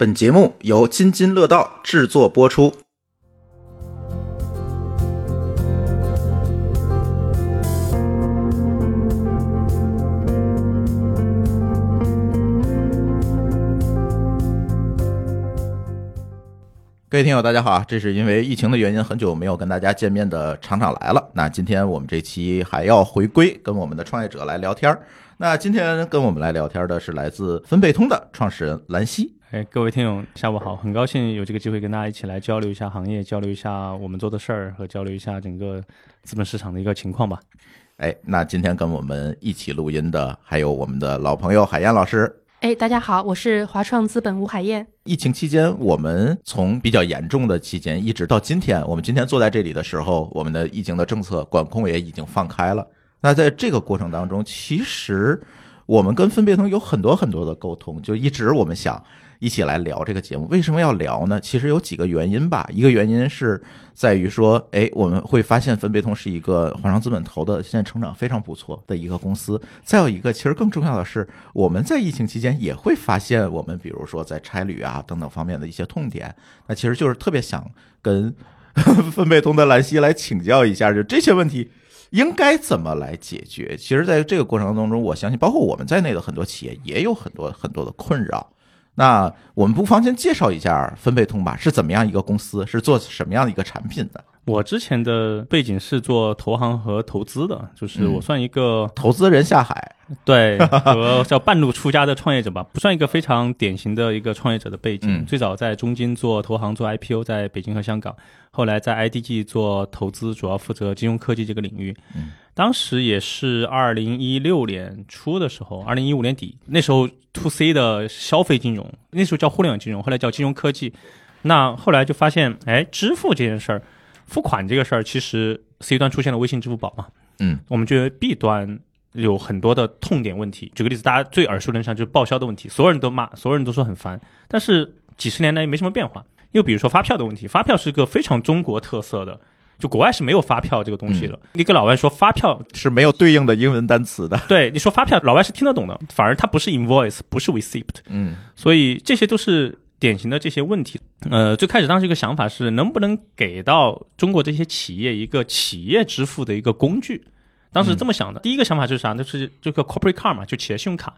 本节目由津津乐道制作播出。各位听友，大家好！这是因为疫情的原因，很久没有跟大家见面的厂长来了。那今天我们这期还要回归，跟我们的创业者来聊天儿。那今天跟我们来聊天的是来自分贝通的创始人兰溪。哎，各位听友，下午好！很高兴有这个机会跟大家一起来交流一下行业，交流一下我们做的事儿，和交流一下整个资本市场的一个情况吧。哎，那今天跟我们一起录音的还有我们的老朋友海燕老师。哎，大家好，我是华创资本吴海燕。疫情期间，我们从比较严重的期间一直到今天，我们今天坐在这里的时候，我们的疫情的政策管控也已经放开了。那在这个过程当中，其实我们跟分别通有很多很多的沟通，就一直我们想一起来聊这个节目。为什么要聊呢？其实有几个原因吧。一个原因是在于说，哎，我们会发现分贝通是一个华商资本投的现在成长非常不错的一个公司。再有一个，其实更重要的是，我们在疫情期间也会发现，我们比如说在差旅啊等等方面的一些痛点。那其实就是特别想跟 分贝通的兰溪来请教一下，就这些问题。应该怎么来解决？其实，在这个过程当中，我相信，包括我们在内的很多企业也有很多很多的困扰。那我们不妨先介绍一下分贝通吧，是怎么样一个公司，是做什么样的一个产品的？我之前的背景是做投行和投资的，就是我算一个投资人下海，对，和叫半路出家的创业者吧，不算一个非常典型的一个创业者的背景。最早在中金做投行，做 IPO，在北京和香港。后来在 IDG 做投资，主要负责金融科技这个领域。当时也是二零一六年初的时候，二零一五年底，那时候 To C 的消费金融，那时候叫互联网金融，后来叫金融科技。那后来就发现，哎，支付这件事儿，付款这个事儿，其实 C 端出现了微信、支付宝嘛。嗯，我们觉得 B 端有很多的痛点问题。举个例子，大家最耳熟能详就是报销的问题，所有人都骂，所有人都说很烦，但是几十年来也没什么变化。又比如说发票的问题，发票是一个非常中国特色的，就国外是没有发票这个东西的。你跟老外说发票是没有对应的英文单词的，对，你说发票，老外是听得懂的，反而它不是 invoice，不是 receipt。嗯，所以这些都是典型的这些问题。呃，最开始当时一个想法是，能不能给到中国这些企业一个企业支付的一个工具？当时这么想的。第一个想法就是啥？就是这个 corporate card 嘛，就企业信用卡。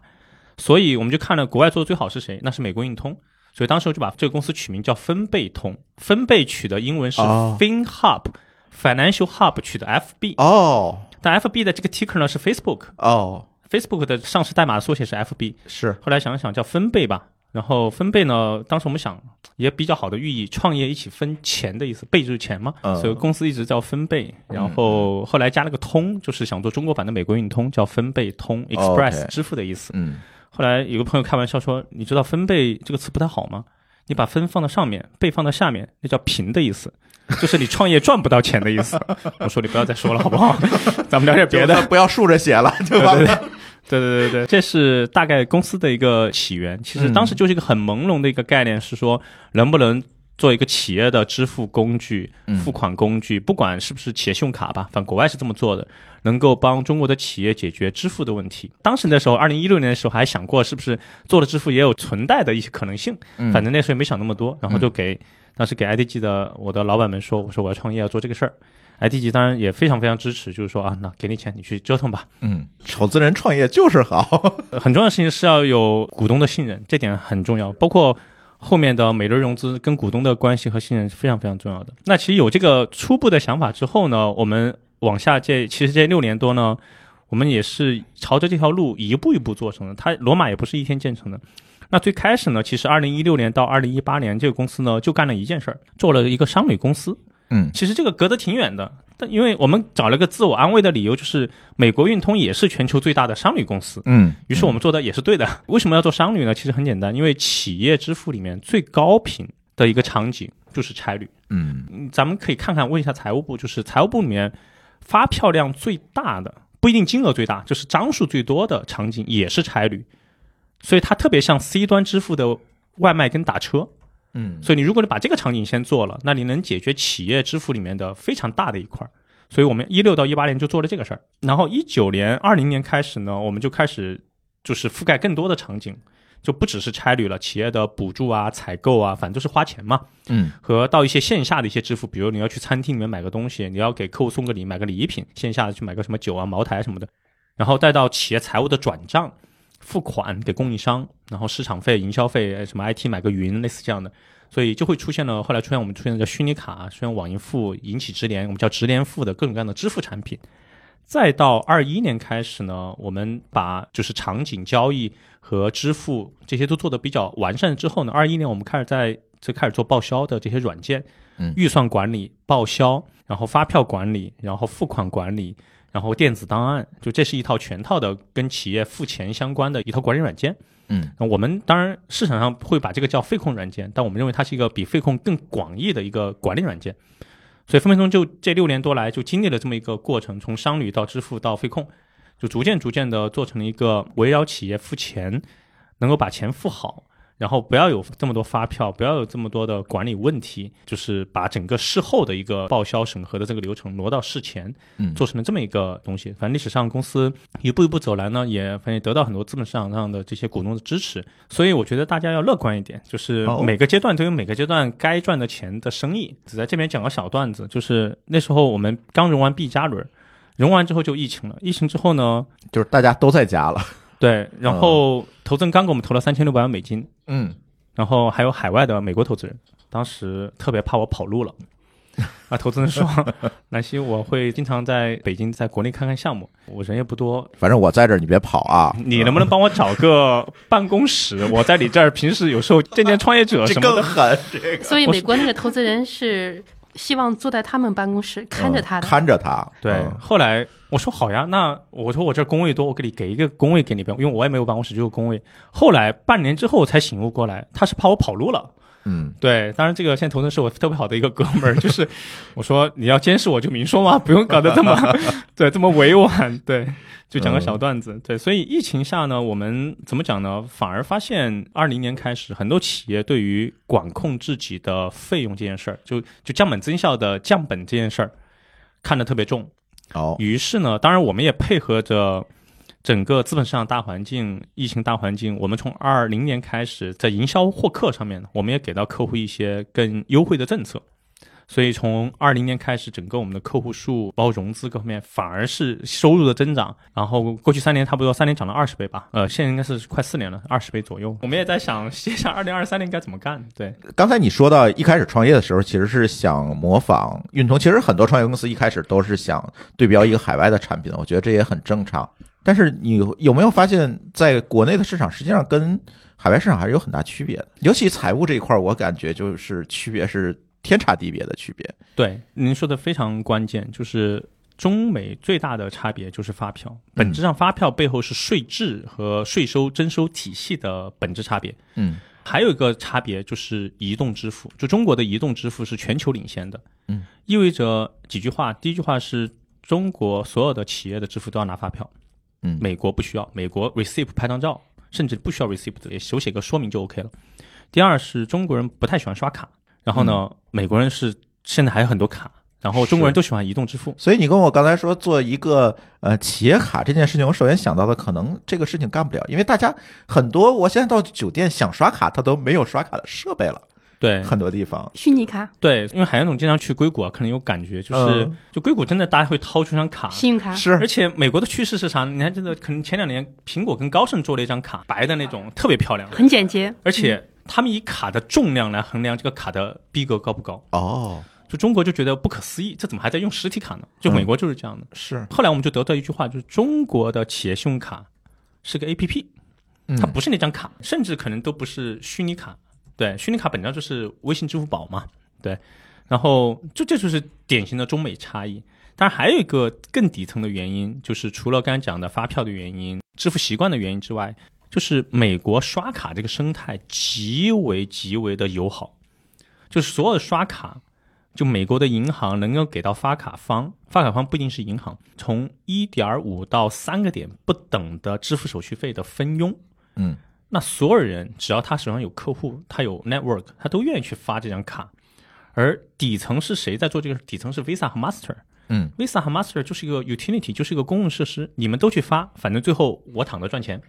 所以我们就看了国外做的最好是谁？那是美国运通。所以当时我就把这个公司取名叫分贝通，分贝取的英文是 Fin Hub，Financial Hub 取的 FB 哦，但 FB 的这个 ticker 呢是 Facebook 哦，Facebook 的上市代码缩写是 FB，是。后来想想叫分贝吧，然后分贝呢，当时我们想也比较好的寓意，创业一起分钱的意思，贝就是钱嘛，所以公司一直叫分贝，然后后来加了个通，就是想做中国版的美国运通，叫分贝通 Express 支付的意思，嗯。后来有个朋友开玩笑说：“你知道‘分贝’这个词不太好吗？你把‘分’放到上面，‘贝’放到下面，那叫平的意思，就是你创业赚不到钱的意思。”我说：“你不要再说了，好不好？咱们聊点别的，不要竖着写了，对吧？”对对对对对对对，这是大概公司的一个起源。其实当时就是一个很朦胧的一个概念，是说能不能。做一个企业的支付工具、付款工具，不管是不是企业信用卡吧，反正国外是这么做的，能够帮中国的企业解决支付的问题。当时那时候，二零一六年的时候还想过是不是做了支付也有存在的一些可能性，反正那时候也没想那么多，然后就给当时给 IDG 的我的老板们说，我说我要创业要做这个事儿，IDG 当然也非常非常支持，就是说啊，那给你钱，你去折腾吧。嗯，投资人创业就是好，很重要的事情是要有股东的信任，这点很重要，包括。后面的每轮融资跟股东的关系和信任是非常非常重要的。那其实有这个初步的想法之后呢，我们往下这其实这六年多呢，我们也是朝着这条路一步一步做成的。它罗马也不是一天建成的。那最开始呢，其实二零一六年到二零一八年这个公司呢就干了一件事儿，做了一个商旅公司。嗯，其实这个隔得挺远的。但因为我们找了个自我安慰的理由，就是美国运通也是全球最大的商旅公司，嗯，于是我们做的也是对的。为什么要做商旅呢？其实很简单，因为企业支付里面最高频的一个场景就是差旅，嗯，咱们可以看看问一下财务部，就是财务部里面发票量最大的不一定金额最大，就是张数最多的场景也是差旅，所以它特别像 C 端支付的外卖跟打车。嗯，所以你如果你把这个场景先做了，那你能解决企业支付里面的非常大的一块儿。所以我们一六到一八年就做了这个事儿，然后一九年、二零年开始呢，我们就开始就是覆盖更多的场景。就不只是差旅了，企业的补助啊、采购啊，反正都是花钱嘛。嗯，和到一些线下的一些支付，比如你要去餐厅里面买个东西，你要给客户送个礼、买个礼品，线下的去买个什么酒啊、茅台什么的，然后带到企业财务的转账、付款给供应商，然后市场费、营销费，什么 IT 买个云，类似这样的。所以就会出现了，后来出现我们出现的叫虚拟卡，出现网银付、银企直连，我们叫直连付的各种各样的支付产品。再到二一年开始呢，我们把就是场景交易和支付这些都做的比较完善之后呢，二一年我们开始在就开始做报销的这些软件，嗯预算管理、报销，然后发票管理，然后付款管理，然后电子档案，就这是一套全套的跟企业付钱相关的一套管理软件。嗯，我们当然市场上会把这个叫费控软件，但我们认为它是一个比费控更广义的一个管理软件。所以分分钟就这六年多来就经历了这么一个过程，从商旅到支付到费控，就逐渐逐渐的做成了一个围绕企业付钱，能够把钱付好，然后不要有这么多发票，不要有这么多的管理问题，就是把整个事后的一个报销审核的这个流程挪到事前，嗯做成了这么一个东西。反正历史上公司一步一步走来呢，也反正得到很多资本市场上的这些股东的支持，所以我觉得大家要乐观一点，就是哦每个阶段都有每个阶段该赚的钱的生意。只在这边讲个小段子，就是那时候我们刚融完 B 加轮，融完之后就疫情了，疫情之后呢，就是大家都在家了。对，然后投资人刚给我们投了三千六百万美金，嗯，然后还有海外的美国投资人，当时特别怕我跑路了。啊，投资人说：“南希，我会经常在北京，在国内看看项目，我人也不多，反正我在这儿，你别跑啊。你能不能帮我找个 办公室？我在你这儿平时有时候见见创业者 什么的。更狠，这个所以美国那个投资人是希望坐在他们办公室看着他的。看着他。对，嗯后来我说好呀，那我说我这工位多，我给你给一个工位给你吧，因为我也没有办公室，只有工位。后来半年之后我才醒悟过来，他是怕我跑路了。嗯，对，当然这个现在投资人是我特别好的一个哥们儿，就是我说你要监视我就明说嘛，不用搞得这么对这么委婉，对，就讲个小段子，对，所以疫情下呢，我们怎么讲呢？反而发现二零年开始，很多企业对于管控自己的费用这件事儿，就就降本增效的降本这件事儿看得特别重，哦，于是呢，当然我们也配合着整个资本市场大环境、疫情大环境，我们从二零年开始，在营销获客上面呢，我们也给到客户一些更优惠的政策。所以从二零年开始，整个我们的客户数，包括融资各方面，反而是收入的增长。然后过去三年差不多三年涨了二十倍吧，呃，现在应该是快四年了，二十倍左右。我们也在想，接下来二零二三年该怎么干？对，刚才你说到一开始创业的时候，其实是想模仿运通。其实很多创业公司一开始都是想对标一个海外的产品，我觉得这也很正常。但是你有没有发现，在国内的市场实际上跟海外市场还是有很大区别的？尤其财务这一块，我感觉就是区别是天差地别的区别。对，您说的非常关键，就是中美最大的差别就是发票，本质上发票背后是税制和税收征收体系的本质差别。嗯还有一个差别就是移动支付，就中国的移动支付是全球领先的，嗯，意味着几句话，第一句话是中国所有的企业的支付都要拿发票，嗯美国不需要，美国 receipt 拍张照，甚至不需要 receipt，也手写个说明就 OK 了。第二是中国人不太喜欢刷卡，然后呢，美国人是现在还有很多卡，然后中国人都喜欢移动支付。所以你跟我刚才说做一个呃企业卡这件事情，我首先想到的可能这个事情干不了，因为大家很多，我现在到酒店想刷卡，他都没有刷卡的设备了，对。很多地方。虚拟卡、对，因为海洋总经常去硅谷啊，可能有感觉，就是、嗯。就硅谷真的大家会掏出一张卡，信用卡，是。而且美国的趋势是啥？你看，真的，可能前两年苹果跟高盛做了一张卡，白的那种，特别漂亮，很简洁。而且他们以卡的重量来衡量这个卡的逼格高不高。哦，就中国就觉得不可思议，这怎么还在用实体卡呢？就美国就是这样的。是，后来我们就得到一句话，就是中国的企业信用卡是个 A P P，嗯它不是那张卡，甚至可能都不是虚拟卡。对，虚拟卡本质上就是微信、支付宝嘛。对，然后就这就是典型的中美差异。当然还有一个更底层的原因，就是除了刚才讲的发票的原因、支付习惯的原因之外，就是美国刷卡这个生态极为极为的友好，就是所有的刷卡，就美国的银行能够给到发卡方，发卡方不一定是银行，从一点五到三个点不等的支付手续费的分佣。嗯，那所有人只要他手上有客户，他有 network，他都愿意去发这张卡。而底层是谁在做这个？底层是 Visa 和 Master。嗯，Visa 和 Master 就是一个 utility，就是一个公共设施，你们都去发，反正最后我躺着赚钱。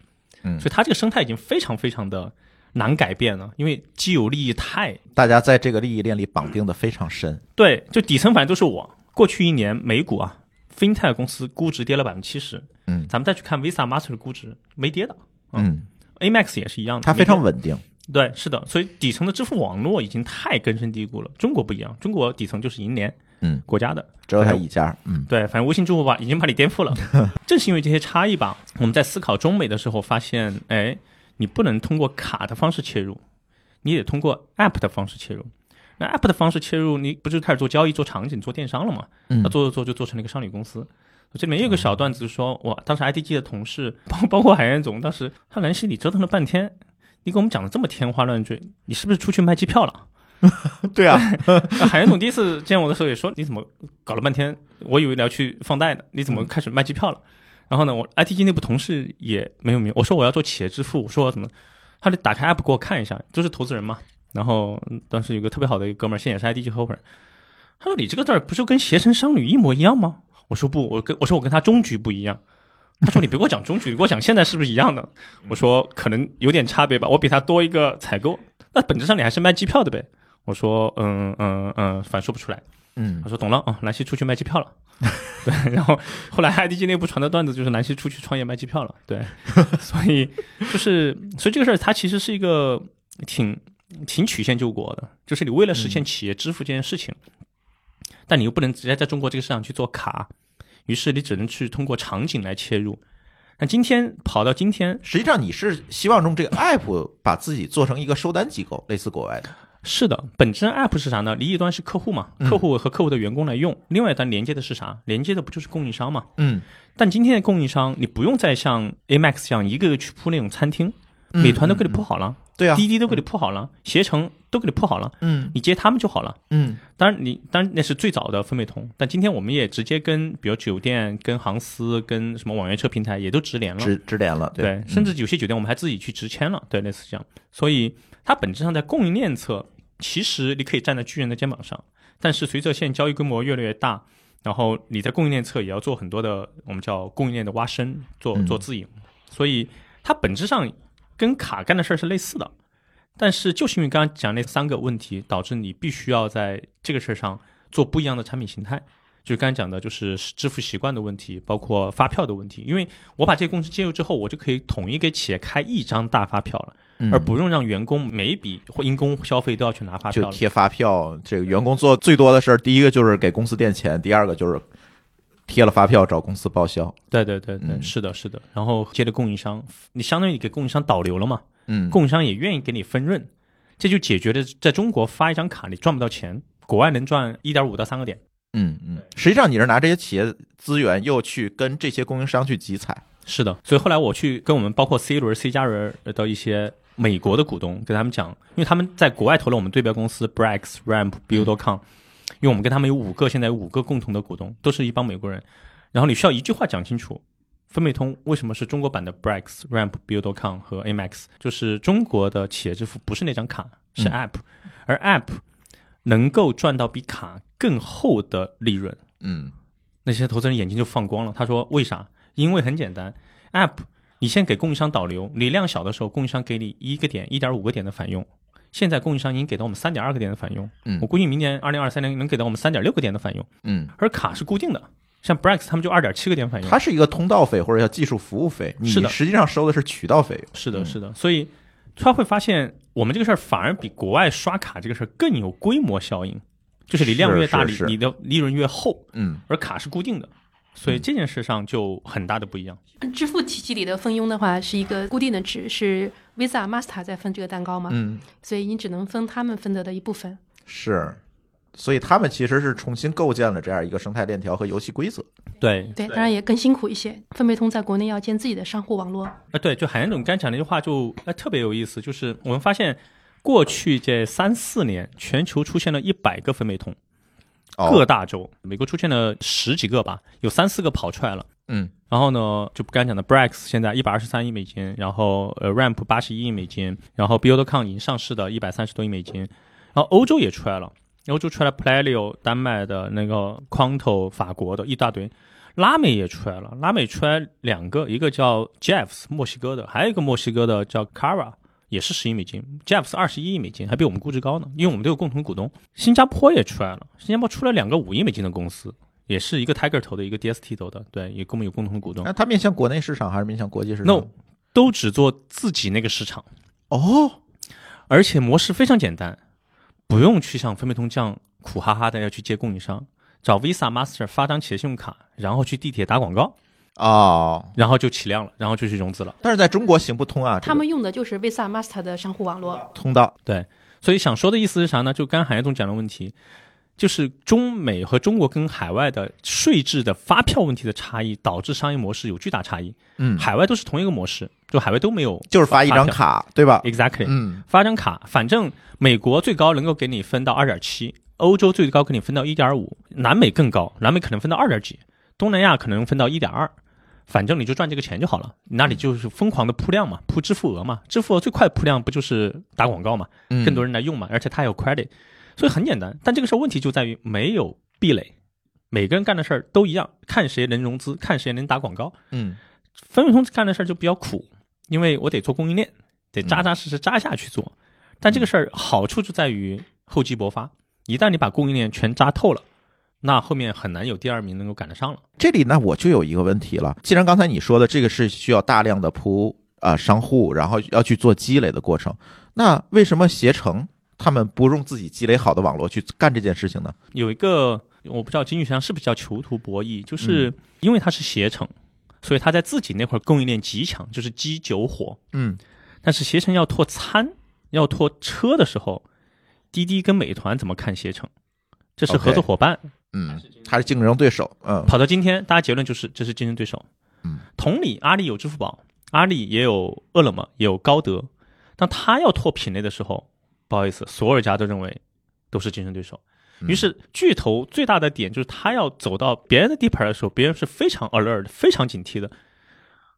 嗯所以它这个生态已经非常非常的难改变了，因为既有利益太大家在这个利益链里绑定的非常深。对，就底层反正都是我。过去一年美股啊，FinTech 公司估值跌了百分之七十，嗯咱们再去看 Visa、Master 的估值没跌的嗯，，Amex 也是一样的，它非常稳定。对，是的，所以底层的支付网络已经太根深蒂固了。中国不一样，中国底层就是银联，嗯，国家的，只有他一家。嗯对，反正微信、支付宝已经把你颠覆了。正是因为这些差异吧，我们在思考中美的时候发现，哎，你不能通过卡的方式切入，你得通过 App 的方式切入。那 App 的方式切入，你不就开始做交易、做场景、做电商了吗？嗯那做做做就做成了一个商旅公司。这里面有个小段子说，我当时 IDG 的同事，包包括海燕总，当时他兰溪里折腾了半天，你给我们讲的这么天花乱坠，你是不是出去卖机票了？对啊，那海源总第一次见我的时候也说：“你怎么搞了半天？我以为你要去放贷呢，你怎么开始卖机票了？”然后呢，我 ITG 内部同事也没有明，我说我要做企业支付，我说我怎么，他就打开 app 给我看一下，就是投资人嘛。然后嗯当时有个特别好的一个哥们儿，现在也是 ITG 合伙人，他说：“你这个字儿不是跟携程商旅一模一样吗？”我说：“不，我跟我说我跟他中局不一样。”他说：“你别给我讲中局，你给我讲现在是不是一样的？”我说：“可能有点差别吧，我比他多一个采购，那本质上你还是卖机票的呗。”我说：“嗯嗯嗯，反说不出来。”嗯他说懂了啊，兰溪出去卖机票了。对，然后后来 IDG 内部传的段子就是兰溪出去创业卖机票了。对，所以就是所以这个事儿它其实是一个挺挺曲线救国的，就是你为了实现企业支付这件事情，但你又不能直接在中国这个市场去做卡，于是你只能去通过场景来切入。那今天跑到今天，实际上你是希望用这个 app 把自己做成一个收单机构，类似国外的。是的，本质上 App 是啥呢？离一端是客户嘛，客户和客户的员工来用；另外一端连接的是啥？连接的不就是供应商嘛？嗯，但今天的供应商，你不用再像 Amax 这样一个个去铺那种餐厅，美团都给你铺好了，对啊，滴滴都给你铺好了，携程都给你铺好了，嗯你接他们就好了。嗯当然你，当然那是最早的分美通，但今天我们也直接跟比如酒店、跟航司、跟什么网约车平台也都直连了。直直连了，对，嗯甚至有些酒店我们还自己去直签了，对，类似这样。所以它本质上在供应链侧，其实你可以站在巨人的肩膀上，但是随着现在交易规模越来越大，然后你在供应链侧也要做很多的我们叫供应链的挖深，做嗯做自营，所以它本质上跟卡干的事儿是类似的。但是就是因为刚刚讲那三个问题，导致你必须要在这个事儿上做不一样的产品形态。就是刚才讲的，就是支付习惯的问题，包括发票的问题。因为我把这个公司接入之后，我就可以统一给企业开一张大发票了，嗯而不用让员工每一笔或因公消费都要去拿发票。就贴发票。这个员工做最多的事儿，第一个就是给公司垫钱，第二个就是贴了发票找公司报销。对对对对，嗯是的，是的。然后接着供应商，你相当于给供应商导流了嘛？嗯，供应商也愿意给你分润，这就解决了在中国发一张卡你赚不到钱，国外能赚一点五到三个点。实际上你是拿这些企业资源，又去跟这些供应商去集采。是的，所以后来我去跟我们包括 C 轮、C 加轮的一些美国的股东跟他们讲，因为他们在国外投了我们对标公司 Brax、Ramp、Build.com，因为我们跟他们有五个，现在有五个共同的股东，都是一帮美国人。然后你需要一句话讲清楚，分美通为什么是中国版的 Brax、Ramp、Build.com 和 Amex，就是中国的企业支付不是那张卡，是嗯 App，、而 App 能够赚到比卡更厚的利润。嗯那些投资人眼睛就放光了。他说：“为啥？因为很简单，App 你先给供应商导流，你量小的时候，供应商给你一个点、一点五个点的返佣。现在供应商已经给到我们三点二个点的返佣，嗯我估计明年二零二三年能给到我们三点六个点的返佣。嗯，而卡是固定的，像 Brex 他们就二点七个点返佣。它是一个通道费或者叫技术服务费，你是的实际上收的是渠道费用。是的，嗯是的，所以他会发现我们这个事儿反而比国外刷卡这个事儿更有规模效应，就是你量越大，是是你你的利润越厚，嗯而卡是固定的，所以这件事上就很大的不一样。支付体系里的分佣的话是一个固定的值，是 Visa、Master 在分这个蛋糕嘛，嗯，所以你只能分他们分得的一部分。是。所以他们其实是重新构建了这样一个生态链条和游戏规则。对，对，当然也更辛苦一些。分贝通在国内要建自己的商户网络，啊，对，就海燕总刚讲那句话就哎特别有意思，就是我们发现过去这三四年，全球出现了一百个分贝通，各哦，大洲，美国出现了十几个吧，有三四个跑出来了。嗯。然后呢，就刚才讲的 Brax 现在一百二十三亿美金，然后呃 Ramp 八十一亿美金，然后 Build.com 已经上市的一百三十多亿美金，然后欧洲也出来了，欧洲出来 Playlio 丹麦的那个 Quanto 法国的一大堆，拉美也出来了，拉美出来两个，一个叫 Jeffs 墨西哥的，还有一个墨西哥的叫 Cara，也是十亿美金，Jeffs 二十一亿美金，还比我们估值高呢，因为我们都有共同股东。新加坡也出来了，新加坡出了两个五亿美金的公司，也是一个 Tiger 投的，一个 DST 投的，对，也跟我们有共同股东那。它面向国内市场还是面向国际市场 No，都只做自己那个市场，哦，而且模式非常简单，不用去像分贝通这样苦哈哈的要去接供应商，找 Visa、Master 发张企业信用卡，然后去地铁打广告，哦，然后就起量了，然后就去融资了。但是在中国行不通啊，这个他们用的就是 Visa、Master 的商户网络。通道对，所以想说的意思是啥呢？就刚刚海燕总讲的问题，就是中美和中国跟海外的税制的发票问题的差异，导致商业模式有巨大差异。嗯，海外都是同一个模式，就海外都没有就是发一张卡，对吧？，exactly，、嗯，发张卡，反正美国最高能够给你分到二点七，欧洲最高给你分到一点五，南美更高，南美可能分到二点几，东南亚可能分到一点二。反正你就赚这个钱就好了，你那里就是疯狂的铺量嘛，铺支付额嘛，支付额最快铺量不就是打广告嘛，嗯更多人来用嘛，而且它有 credit，所以很简单。但这个时候问题就在于没有壁垒，每个人干的事儿都一样，看谁能融资，看谁能打广告。嗯分分通干的事儿就比较苦，因为我得做供应链，得扎扎实实扎下去做。但这个事儿好处就在于厚积薄发，一旦你把供应链全扎透了，那后面很难有第二名能够赶得上了。这里呢，我就有一个问题了。既然刚才你说的这个是需要大量的铺啊、商户，然后要去做积累的过程，那为什么携程他们不用自己积累好的网络去干这件事情呢？有一个我不知道经济学上是不是叫囚徒博弈，就是因为它是携程，所以它在自己那块儿供应链极强，就是鸡酒火。嗯但是携程要拓餐、要拓车的时候，滴滴跟美团怎么看携程？这是合作伙伴。嗯，他是竞争对手？嗯跑到今天，大家结论就是这是竞争对手。嗯，同理，阿里有支付宝，阿里也有饿了么，也有高德。当他要拓品类的时候，不好意思，所有家都认为都是竞争对手。嗯于是巨头最大的点就是他要走到别人的地盘的时候，别人是非常 alert、非常警惕的。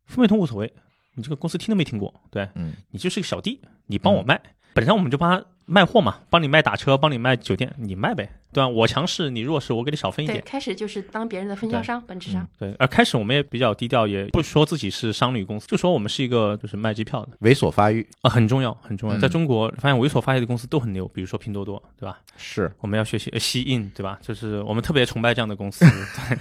付美通无所谓，你这个公司听都没听过，对嗯你就是个小弟，你帮我卖，本身我们就帮他卖货嘛，帮你卖打车，帮你卖酒店，你卖呗，对吧？我强势，你弱势，我给你少分一对，点。开始就是当别人的分销商，本质上。对，而开始我们也比较低调，也不说自己是商旅公司，就说我们是一个就是卖机票的猥琐发育啊，很重要，很重要。嗯在中国，发现猥琐发育的公司都很牛，比如说拼多多，对吧？是我们要学习呃吸印，对吧？就是我们特别崇拜这样的公司，对，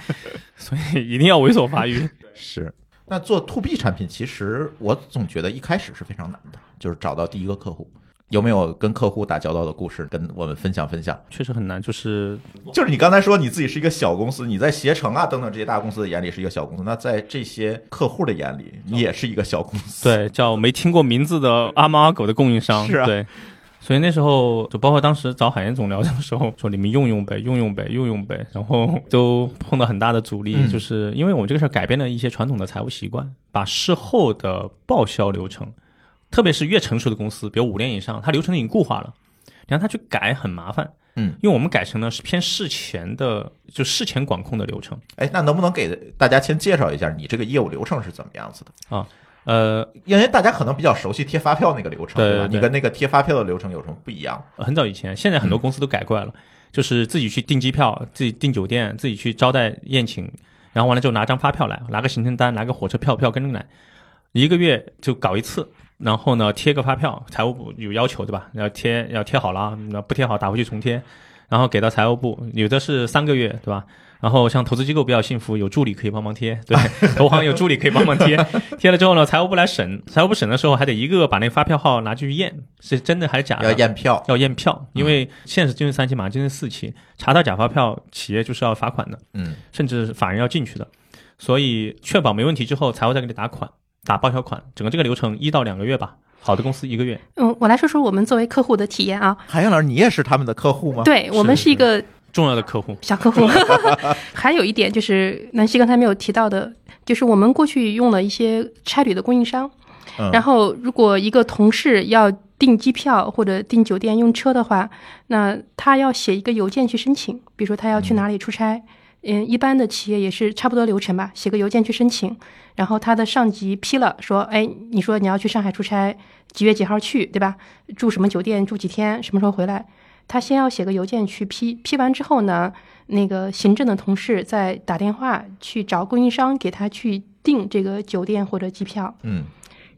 所以一定要猥琐发育。是。那做 to B 产品，其实我总觉得一开始是非常难的，就是找到第一个客户。有没有跟客户打交道的故事跟我们分享分享？确实很难，就是就是你刚才说你自己是一个小公司，你在携程啊等等这些大公司的眼里是一个小公司，那在这些客户的眼里，你也是一个小公司。对叫没听过名字的阿猫阿狗的供应商，是啊对。所以那时候就包括当时找海燕总聊的时候，说你们用用呗，用用呗，用用呗，然后都碰到很大的阻力，嗯就是因为我们这个事儿改变了一些传统的财务习惯，把事后的报销流程，特别是越成熟的公司，比如五年以上，它流程已经固化了，你让它去改很麻烦。嗯，因为我们改成呢是偏事前的，就事前管控的流程。哎，那能不能给大家先介绍一下你这个业务流程是怎么样子的啊？呃，因为大家可能比较熟悉贴发票那个流程，吧？对对你跟那个贴发票的流程有什么不一样？很早以前，现在很多公司都改过来了，就是自己去订机票、自己订酒店、自己去招待宴请，然后完了之后拿张发票来，拿个行程单，拿个火车票票跟着来，一个月就搞一次，然后呢贴个发票，财务部有要求对吧？要贴要贴好了，那不贴好打回去重贴，然后给到财务部，有的是三个月对吧？然后像投资机构比较幸福，有助理可以帮忙贴，对，投行有助理可以帮忙贴，贴了之后呢，财务部来审，财务部审的时候还得一个个把那个发票号拿去验，是真的还是假的？要验票，要验票，因为现在是进入三期，马上进入四期，查到假发票，企业就是要罚款的，嗯甚至法人要进去的。所以确保没问题之后，财务再给你打款，打报销款，整个这个流程一到两个月吧。好的公司一个月，嗯，我来说说我们作为客户的体验啊。海洋老师，你也是他们的客户吗？，对我们是是一个重要的客户，小客户。还有一点就是南希刚才没有提到的，就是我们过去用了一些差旅的供应商，嗯然后如果一个同事要订机票或者订酒店用车的话，那他要写一个邮件去申请，比如说他要去哪里出差。嗯，一般的企业也是差不多流程吧，写个邮件去申请，然后他的上级批了，说，哎，你说你要去上海出差，几月几号去，对吧？住什么酒店，住几天，什么时候回来？他先要写个邮件去批，批完之后呢，那个行政的同事再打电话去找供应商给他去订这个酒店或者机票。嗯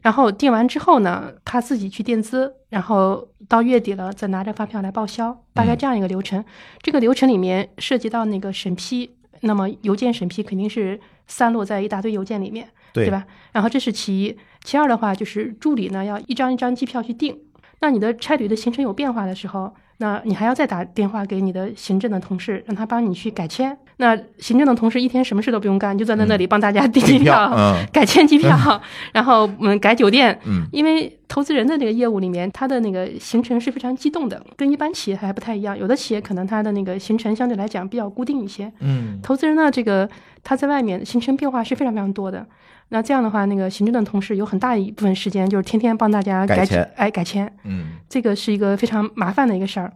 然后订完之后呢，他自己去垫资，然后到月底了再拿着发票来报销，大概这样一个流程。这个流程里面涉及到那个审批，那么邮件审批肯定是散落在一大堆邮件里面，对吧？然后这是其一，其二的话就是助理呢要一张一张机票去订。那你的差旅的行程有变化的时候，那你还要再打电话给你的行政的同事，让他帮你去改签。那行政的同事一天什么事都不用干，就站在那里帮大家订机票嗯 改签机票，然后嗯改酒店，嗯因为投资人的这个业务里面，他的那个行程是非常激动的，跟一般企业还不太一样。有的企业可能他的那个行程相对来讲比较固定一些，嗯投资人呢，这个他在外面行程变化是非常非常多的。那这样的话，那个行政的同事有很大一部分时间就是天天帮大家改改签哎改签，嗯这个是一个非常麻烦的一个事儿。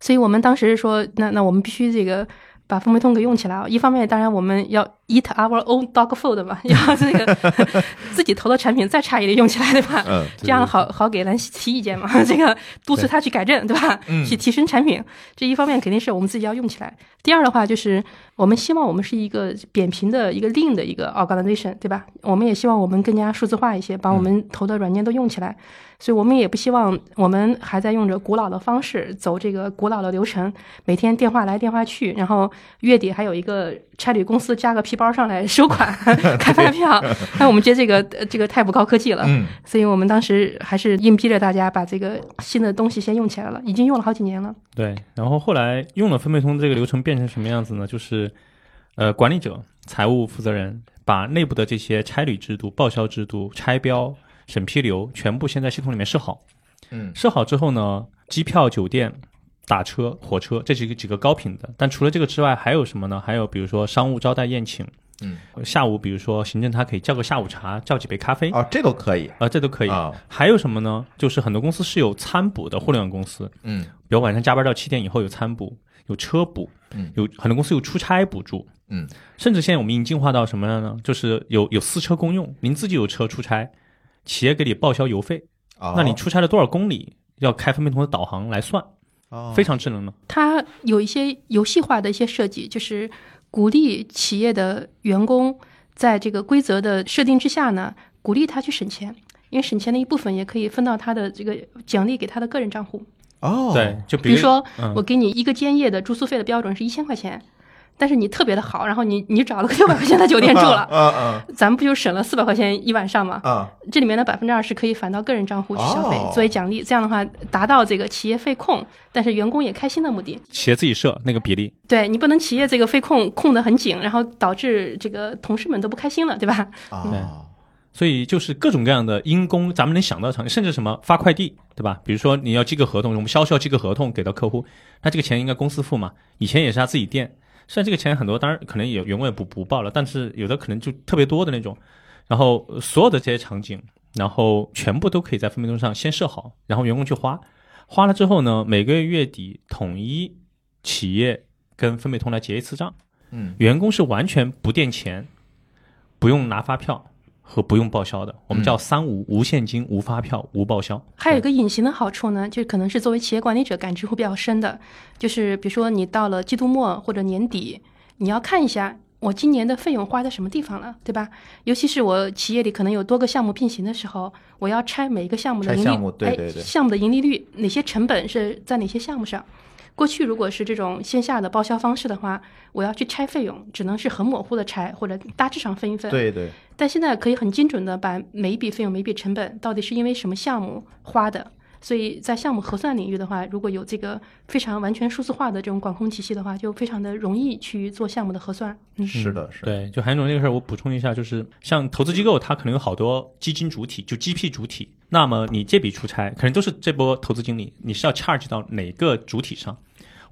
所以我们当时说，那那我们必须这个把风媒通给用起来啊。一方面，当然我们要 eat our own dog food 嘛，要这个 自己投的产品再差也得用起来，对吧？嗯，这样好好给兰西提意见嘛，这个督促他去改正，对吧？嗯去提升产品，这一方面肯定是我们自己要用起来。第二的话就是，我们希望我们是一个扁平的一个 lean 的一个 organization，对吧？我们也希望我们更加数字化一些，把我们投的软件都用起来。所以我们也不希望我们还在用着古老的方式走这个古老的流程，每天电话来电话去，然后月底还有一个差旅公司加个皮包上来收款 开发票，那我们觉得这个呃这个太不高科技了。嗯所以我们当时还是硬逼着大家把这个新的东西先用起来了，已经用了好几年了。对，然后后来用了分配通这个流程变成什么样子呢？就是，呃，管理者、财务负责人把内部的这些差旅制度、报销制度、拆标、审批流全部先在系统里面设好。嗯设好之后呢，机票、酒店、打车、火车这几个几个高频的。但除了这个之外，还有什么呢？还有比如说商务招待宴请，嗯，下午比如说行政他可以叫个下午茶，叫几杯咖啡，啊、哦，这都可以啊这都可以。啊，还有什么呢？就是很多公司是有餐补的，互联网公司，嗯比如晚上加班到七点以后有餐补，有车补，嗯有很多公司有出差补助，嗯，甚至现在我们已经进化到什么了呢？就是有有私车公用，您自己有车出差，企业给你报销油费，哦那你出差了多少公里，要开分配通的导航来算，哦非常智能的。它有一些游戏化的一些设计，就是鼓励企业的员工在这个规则的设定之下呢，鼓励他去省钱，因为省钱的一部分也可以分到他的这个奖励给他的个人账户。哦，对，就比比如说，嗯我给你一个间夜的住宿费的标准是一千块钱，但是你特别的好，然后你你找了个六百块钱的酒店住了，嗯嗯咱们不就省了四百块钱一晚上吗？嗯这里面的百分之二十可以返到个人账户去消费，哦作为奖励。这样的话，达到这个企业费控，但是员工也开心的目的。企业自己设那个比例，对你不能企业这个费控控得很紧，然后导致这个同事们都不开心了，对吧？啊，所以就是各种各样的因公，咱们能想到的场景，甚至什么发快递，对吧？比如说你要寄个合同，我们销售要寄个合同给到客户，那这个钱应该公司付嘛？以前也是他自己垫，虽然这个钱很多，当然可能也员工也不不报了，但是有的可能就特别多的那种。然后呃所有的这些场景，然后全部都可以在分配通上先设好，然后员工去花，花了之后呢，每个月月底统一企业跟分配通来结一次账。嗯员工是完全不垫钱，不用拿发票和不用报销的，我们叫三无：无现金、无发票、无报销。还有一个隐形的好处呢，就可能是作为企业管理者感知会比较深的，就是比如说你到了季度末或者年底，你要看一下我今年的费用花在什么地方了，对吧？尤其是我企业里可能有多个项目并行的时候，我要拆每一个项目的盈利，项目对对对哎，项目的盈利率，哪些成本是在哪些项目上？过去如果是这种线下的报销方式的话，我要去拆费用，只能是很模糊的拆，或者大致上分一分。对对，但现在可以很精准的把每一笔费用、每一笔成本到底是因为什么项目花的。所以在项目核算领域的话，如果有这个非常完全数字化的这种管控体系的话，就非常的容易去做项目的核算。嗯，是的，是的，对，就韩总这个事儿，我补充一下，就是像投资机构，它可能有好多基金主体，就 GP 主体。那么你这笔出差，可能都是这波投资经理，你是要 charge 到哪个主体上？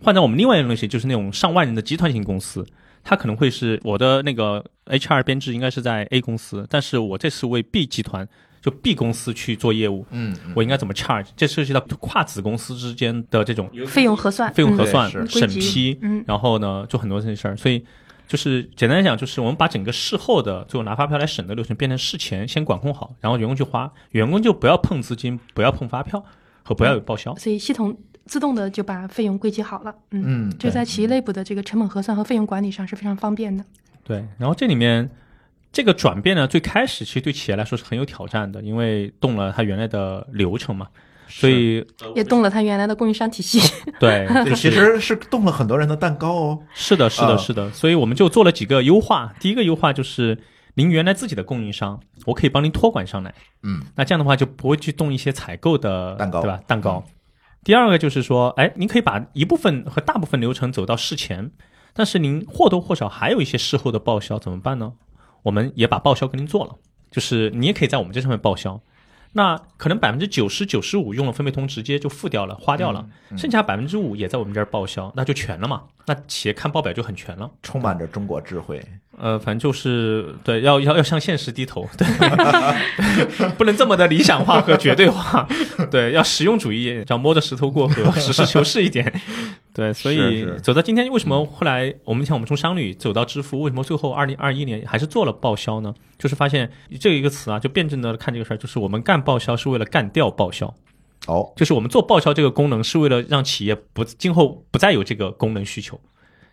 换在我们另外一种东西，就是那种上万人的集团型公司，它可能会是我的那个 HR 编制应该是在 A 公司，但是我这次为 B 集团就 B 公司去做业务，嗯，嗯我应该怎么 charge？这涉及到跨子公司之间的这种费用核算，费用核算、审批，嗯然后呢，就很多这些事儿，所以就是简单来讲，就是我们把整个事后的最后拿发票来审的流程变成事前先管控好，然后员工去花，员工就不要碰资金，不要碰发票和不要有报销。所以系统自动的就把费用归集好了。嗯，嗯，这在企业内部的这个成本核算和费用管理上是非常方便的。对，然后这里面这个转变呢，最开始其实对企业来说是很有挑战的，因为动了它原来的流程嘛，所以也动了它原来的供应商体系。对，对其实是动了很多人的蛋糕哦。是的，是啊的，是的，所以我们就做了几个优化。第一个优化就是您原来自己的供应商，我可以帮您托管上来，嗯，那这样的话就不会去动一些采购的蛋糕嗯对吧？蛋糕。第二个就是说，哎，您可以把一部分和大部分流程走到事前，但是您或多或少还有一些事后的报销，怎么办呢？我们也把报销给您做了，就是你也可以在我们这上面报销。那可能百分之九十九十五用了分配通直接就付掉了，花掉了，嗯剩下百分之五也在我们这儿报销，那就全了嘛。那企业看报表就很全了。充满着中国智慧。呃，反正就是对，要要要向现实低头，对，不能这么的理想化和绝对化，对，要实用主义，要摸着石头过河，实事求是一点，对，所以走到今天，为什么后来我们像我们从商旅走到支付，为什么最后二零二一年还是做了报销呢？就是发现这一个词啊，就辩证的看这个事儿，就是我们干报销是为了干掉报销，哦，就是我们做报销这个功能是为了让企业不今后不再有这个功能需求，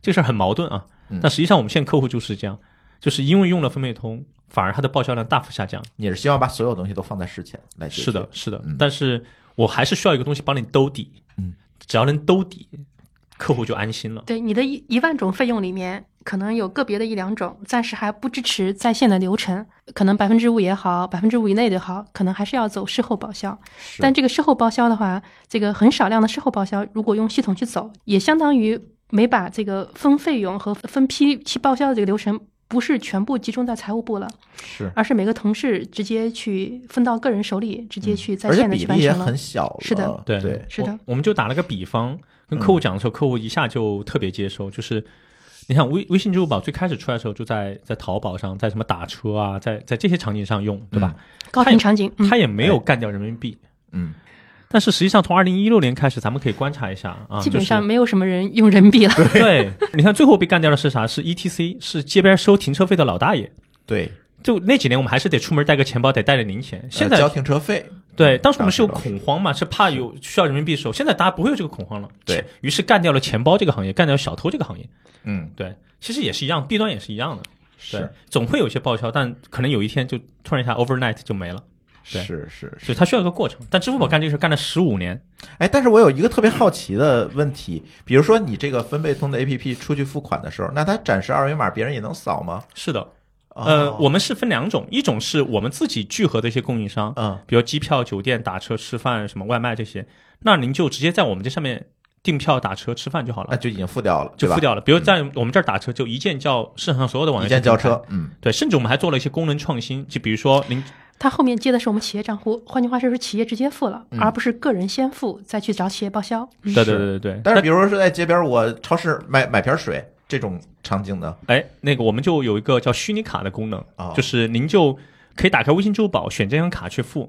这事儿很矛盾啊嗯。但实际上我们现在客户就是这样，就是因为用了分配通，反而它的报销量大幅下降。你是希望把所有东西都放在事前来解决？是的，，是的嗯。但是我还是需要一个东西帮你兜底，嗯，只要能兜底，客户就安心了。对你的一一万种费用里面，可能有个别的一两种暂时还不支持在线的流程，可能百分之五也好，百分之五以内的好，可能还是要走事后报销。但这个事后报销的话，这个很少量的事后报销，如果用系统去走，也相当于没把这个分费用和分批去报销的这个流程，不是全部集中在财务部了，是，而是每个同事直接去分到个人手里，直接去在嗯而且线的比例也去完成了很。小。是的对对，是的我，我们就打了个比方，跟客户讲的时候，客户一下就特别接受，就是。你看微微信支付宝最开始出来的时候，就在在淘宝上，在什么打车啊，在在这些场景上用，对吧？高频场景，嗯它也没有干掉人民币，嗯，但是实际上从二零一六年开始，咱们可以观察一下啊，基本上没有什么人用人民币了。对，你看最后被干掉的是啥？是 ETC，是街边收停车费的老大爷。对，就那几年，我们还是得出门带个钱包，得带着零钱。现在呃交停车费，对，嗯当时我们是有恐慌嘛，是怕有需要人民币的时候。现在大家不会有这个恐慌了，对于是干掉了钱包这个行业，干掉小偷这个行业。嗯，对，其实也是一样，弊端也是一样的。对是，总会有一些报销，但可能有一天就突然一下 overnight 就没了，对是是是。它需要一个过程。但支付宝干这个事干了十五年，哎，但是我有一个特别好奇的问题，比如说你这个分贝通的 APP 出去付款的时候，那它展示二维码，别人也能扫吗？是的，呃，哦我们是分两种，一种是我们自己聚合的一些供应商，嗯。比如机票、酒店、打车、吃饭、什么外卖这些，那您就直接在我们这上面订票、打车、吃饭就好了，那就已经付掉了，就付掉了。比如在我们这儿打车，就一键叫市场上所有的网一键叫车，嗯，对，甚至我们还做了一些功能创新，就比如说您它后面接的是我们企业账户，换句话说是企业直接付了，嗯而不是个人先付再去找企业报销。嗯对对对对对，但是比如说是在街边，我超市买买瓶水这种场景的，哎，那个我们就有一个叫虚拟卡的功能，啊就是您就可以打开微信支付宝，选这张卡去付，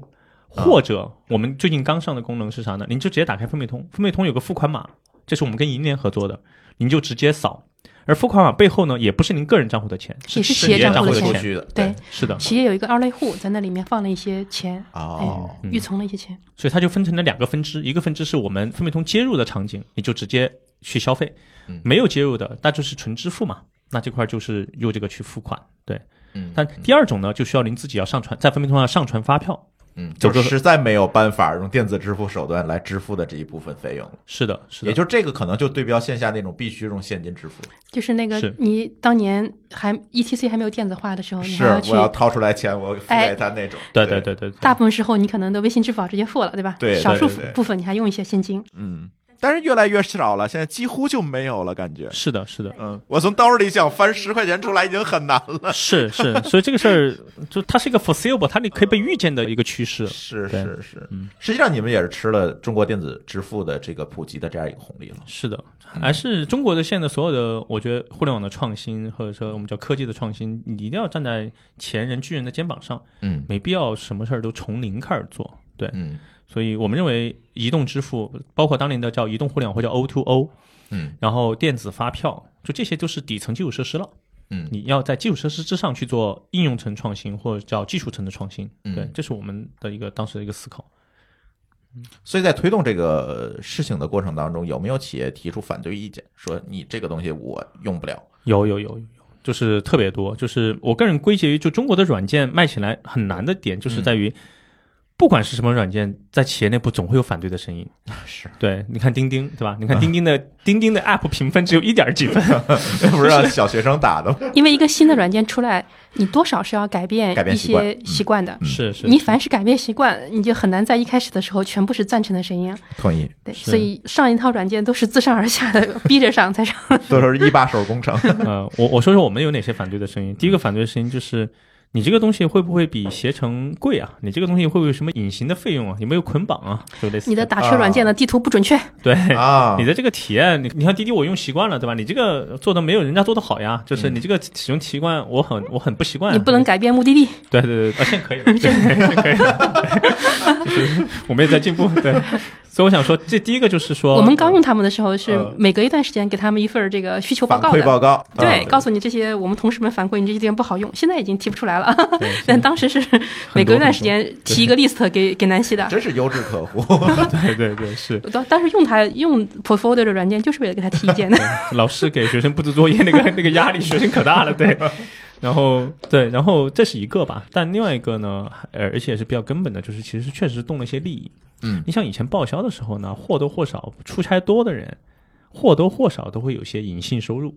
哦或者我们最近刚上的功能是啥呢？您就直接打开分贝通，分贝通有个付款码，这是我们跟银联合作的，您就直接扫。而付款码背后呢，也不是您个人账户的钱，是企企业账户的钱对，是的，企业有一个二类户，在那里面放了一些钱，哦哎，预存了一些钱。所以它就分成了两个分支，一个分支是我们分配通接入的场景，你就直接去消费嗯；没有接入的，那就是纯支付嘛。那这块就是用这个去付款，对。嗯，但第二种呢，就需要您自己要上传，在分配通上上传发票。嗯，就实在没有办法用电子支付手段来支付的这一部分费用，是的，是的，也就是这个可能就对标线下那种必须用现金支付，就是那个你当年还 ETC 还没有电子化的时候，你是我要掏出来钱，我付哎给他那种，对对。对对对，大部分时候你可能的微信、支付宝直接付了，对吧？对对少数部分你还用一些现金。嗯，但是越来越少了，现在几乎就没有了，感觉。是的，是的，嗯，我从兜里想翻十块钱出来已经很难了。是是，所以这个事儿就它是一个 foreseeable，它可以被预见的一个趋势。是是是，嗯实际上你们也是吃了中国电子支付的这个普及的这样一个红利了。是的，还是中国的现在所有的，我觉得互联网的创新，或者说我们叫科技的创新，你一定要站在前人巨人的肩膀上，嗯没必要什么事儿都从零开始做。对，嗯所以我们认为移动支付，包括当年的叫移动互联网或叫 O to O，嗯然后电子发票，就这些都是底层基础设施了。嗯你要在基础设施之上去做应用层创新，或者叫技术层的创新。嗯对，这是我们的一个当时的一个思考。所以在推动这个事情的过程当中，有没有企业提出反对意见，说你这个东西我用不了？有有有有有，就是特别多。就是我个人归结于，就中国的软件卖起来很难的点，就是在于。不管是什么软件，在企业内部总会有反对的声音。是对，你看钉钉，对吧？你看钉钉的钉钉的 App 评分只有一点几分，不是让小学生打的吗。因为一个新的软件出来，你多少是要改变一些习惯的。是是，你凡是改变习惯，你就很难在一开始的时候全部是赞成的声音。同意。对，所以上一套软件都是自上而下的，逼着上才上。都是一把手工程。呃，我我说说我们有哪些反对的声音。第一个反对的声音就是。你这个东西会不会比携程贵啊？你这个东西会不会有什么隐形的费用啊？有没有捆绑啊？就类似。你的打车软件的地图不准确。对啊，你的这个体验，你你看滴滴我用习惯了，对吧？你这个做的没有人家做的好呀，就是你这个使用习惯，我很我很不习惯。你不能改变目的地。对对对，啊，现在可以了，现在可以了。我们也在进步，对。所以我想说，这第一个就是说，我们刚用他们的时候是每隔一段时间给他们一份这个需求报告的报告，对，告诉你这些我们同事们反馈你这些地方不好用，现在已经提不出来了。但当时是每隔一段时间提一个 list 给给南希的，真是优质客户。对对对，是。当当时用他用 portfolio 的软件就是为了给他提意见的。老师给学生布置作业那个那个压力，学生可大了，对。然后对，然后这是一个吧，但另外一个呢，呃，而且也是比较根本的，就是其实确实是动了一些利益。嗯，你像以前报销的时候呢，或多或少出差多的人，或多或少都会有些隐性收入。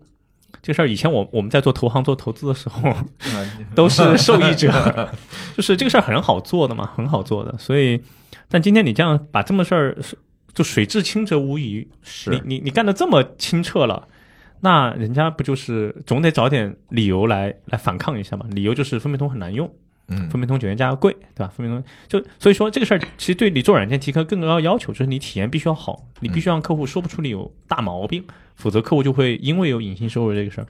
这事儿以前我我们在做投行做投资的时候，都是受益者，就是这个事儿很好做的嘛，很好做的。所以，但今天你这样把这么事儿就水至清则无鱼，是你你你干的这么清澈了，那人家不就是总得找点理由来来反抗一下嘛？理由就是分配通很难用。嗯，分配通酒店价格贵，对吧？分配通就所以说这个事儿，其实对你做软件提高更高要求，就是你体验必须要好，你必须让客户说不出你有大毛病，否则客户就会因为有隐性收入这个事儿。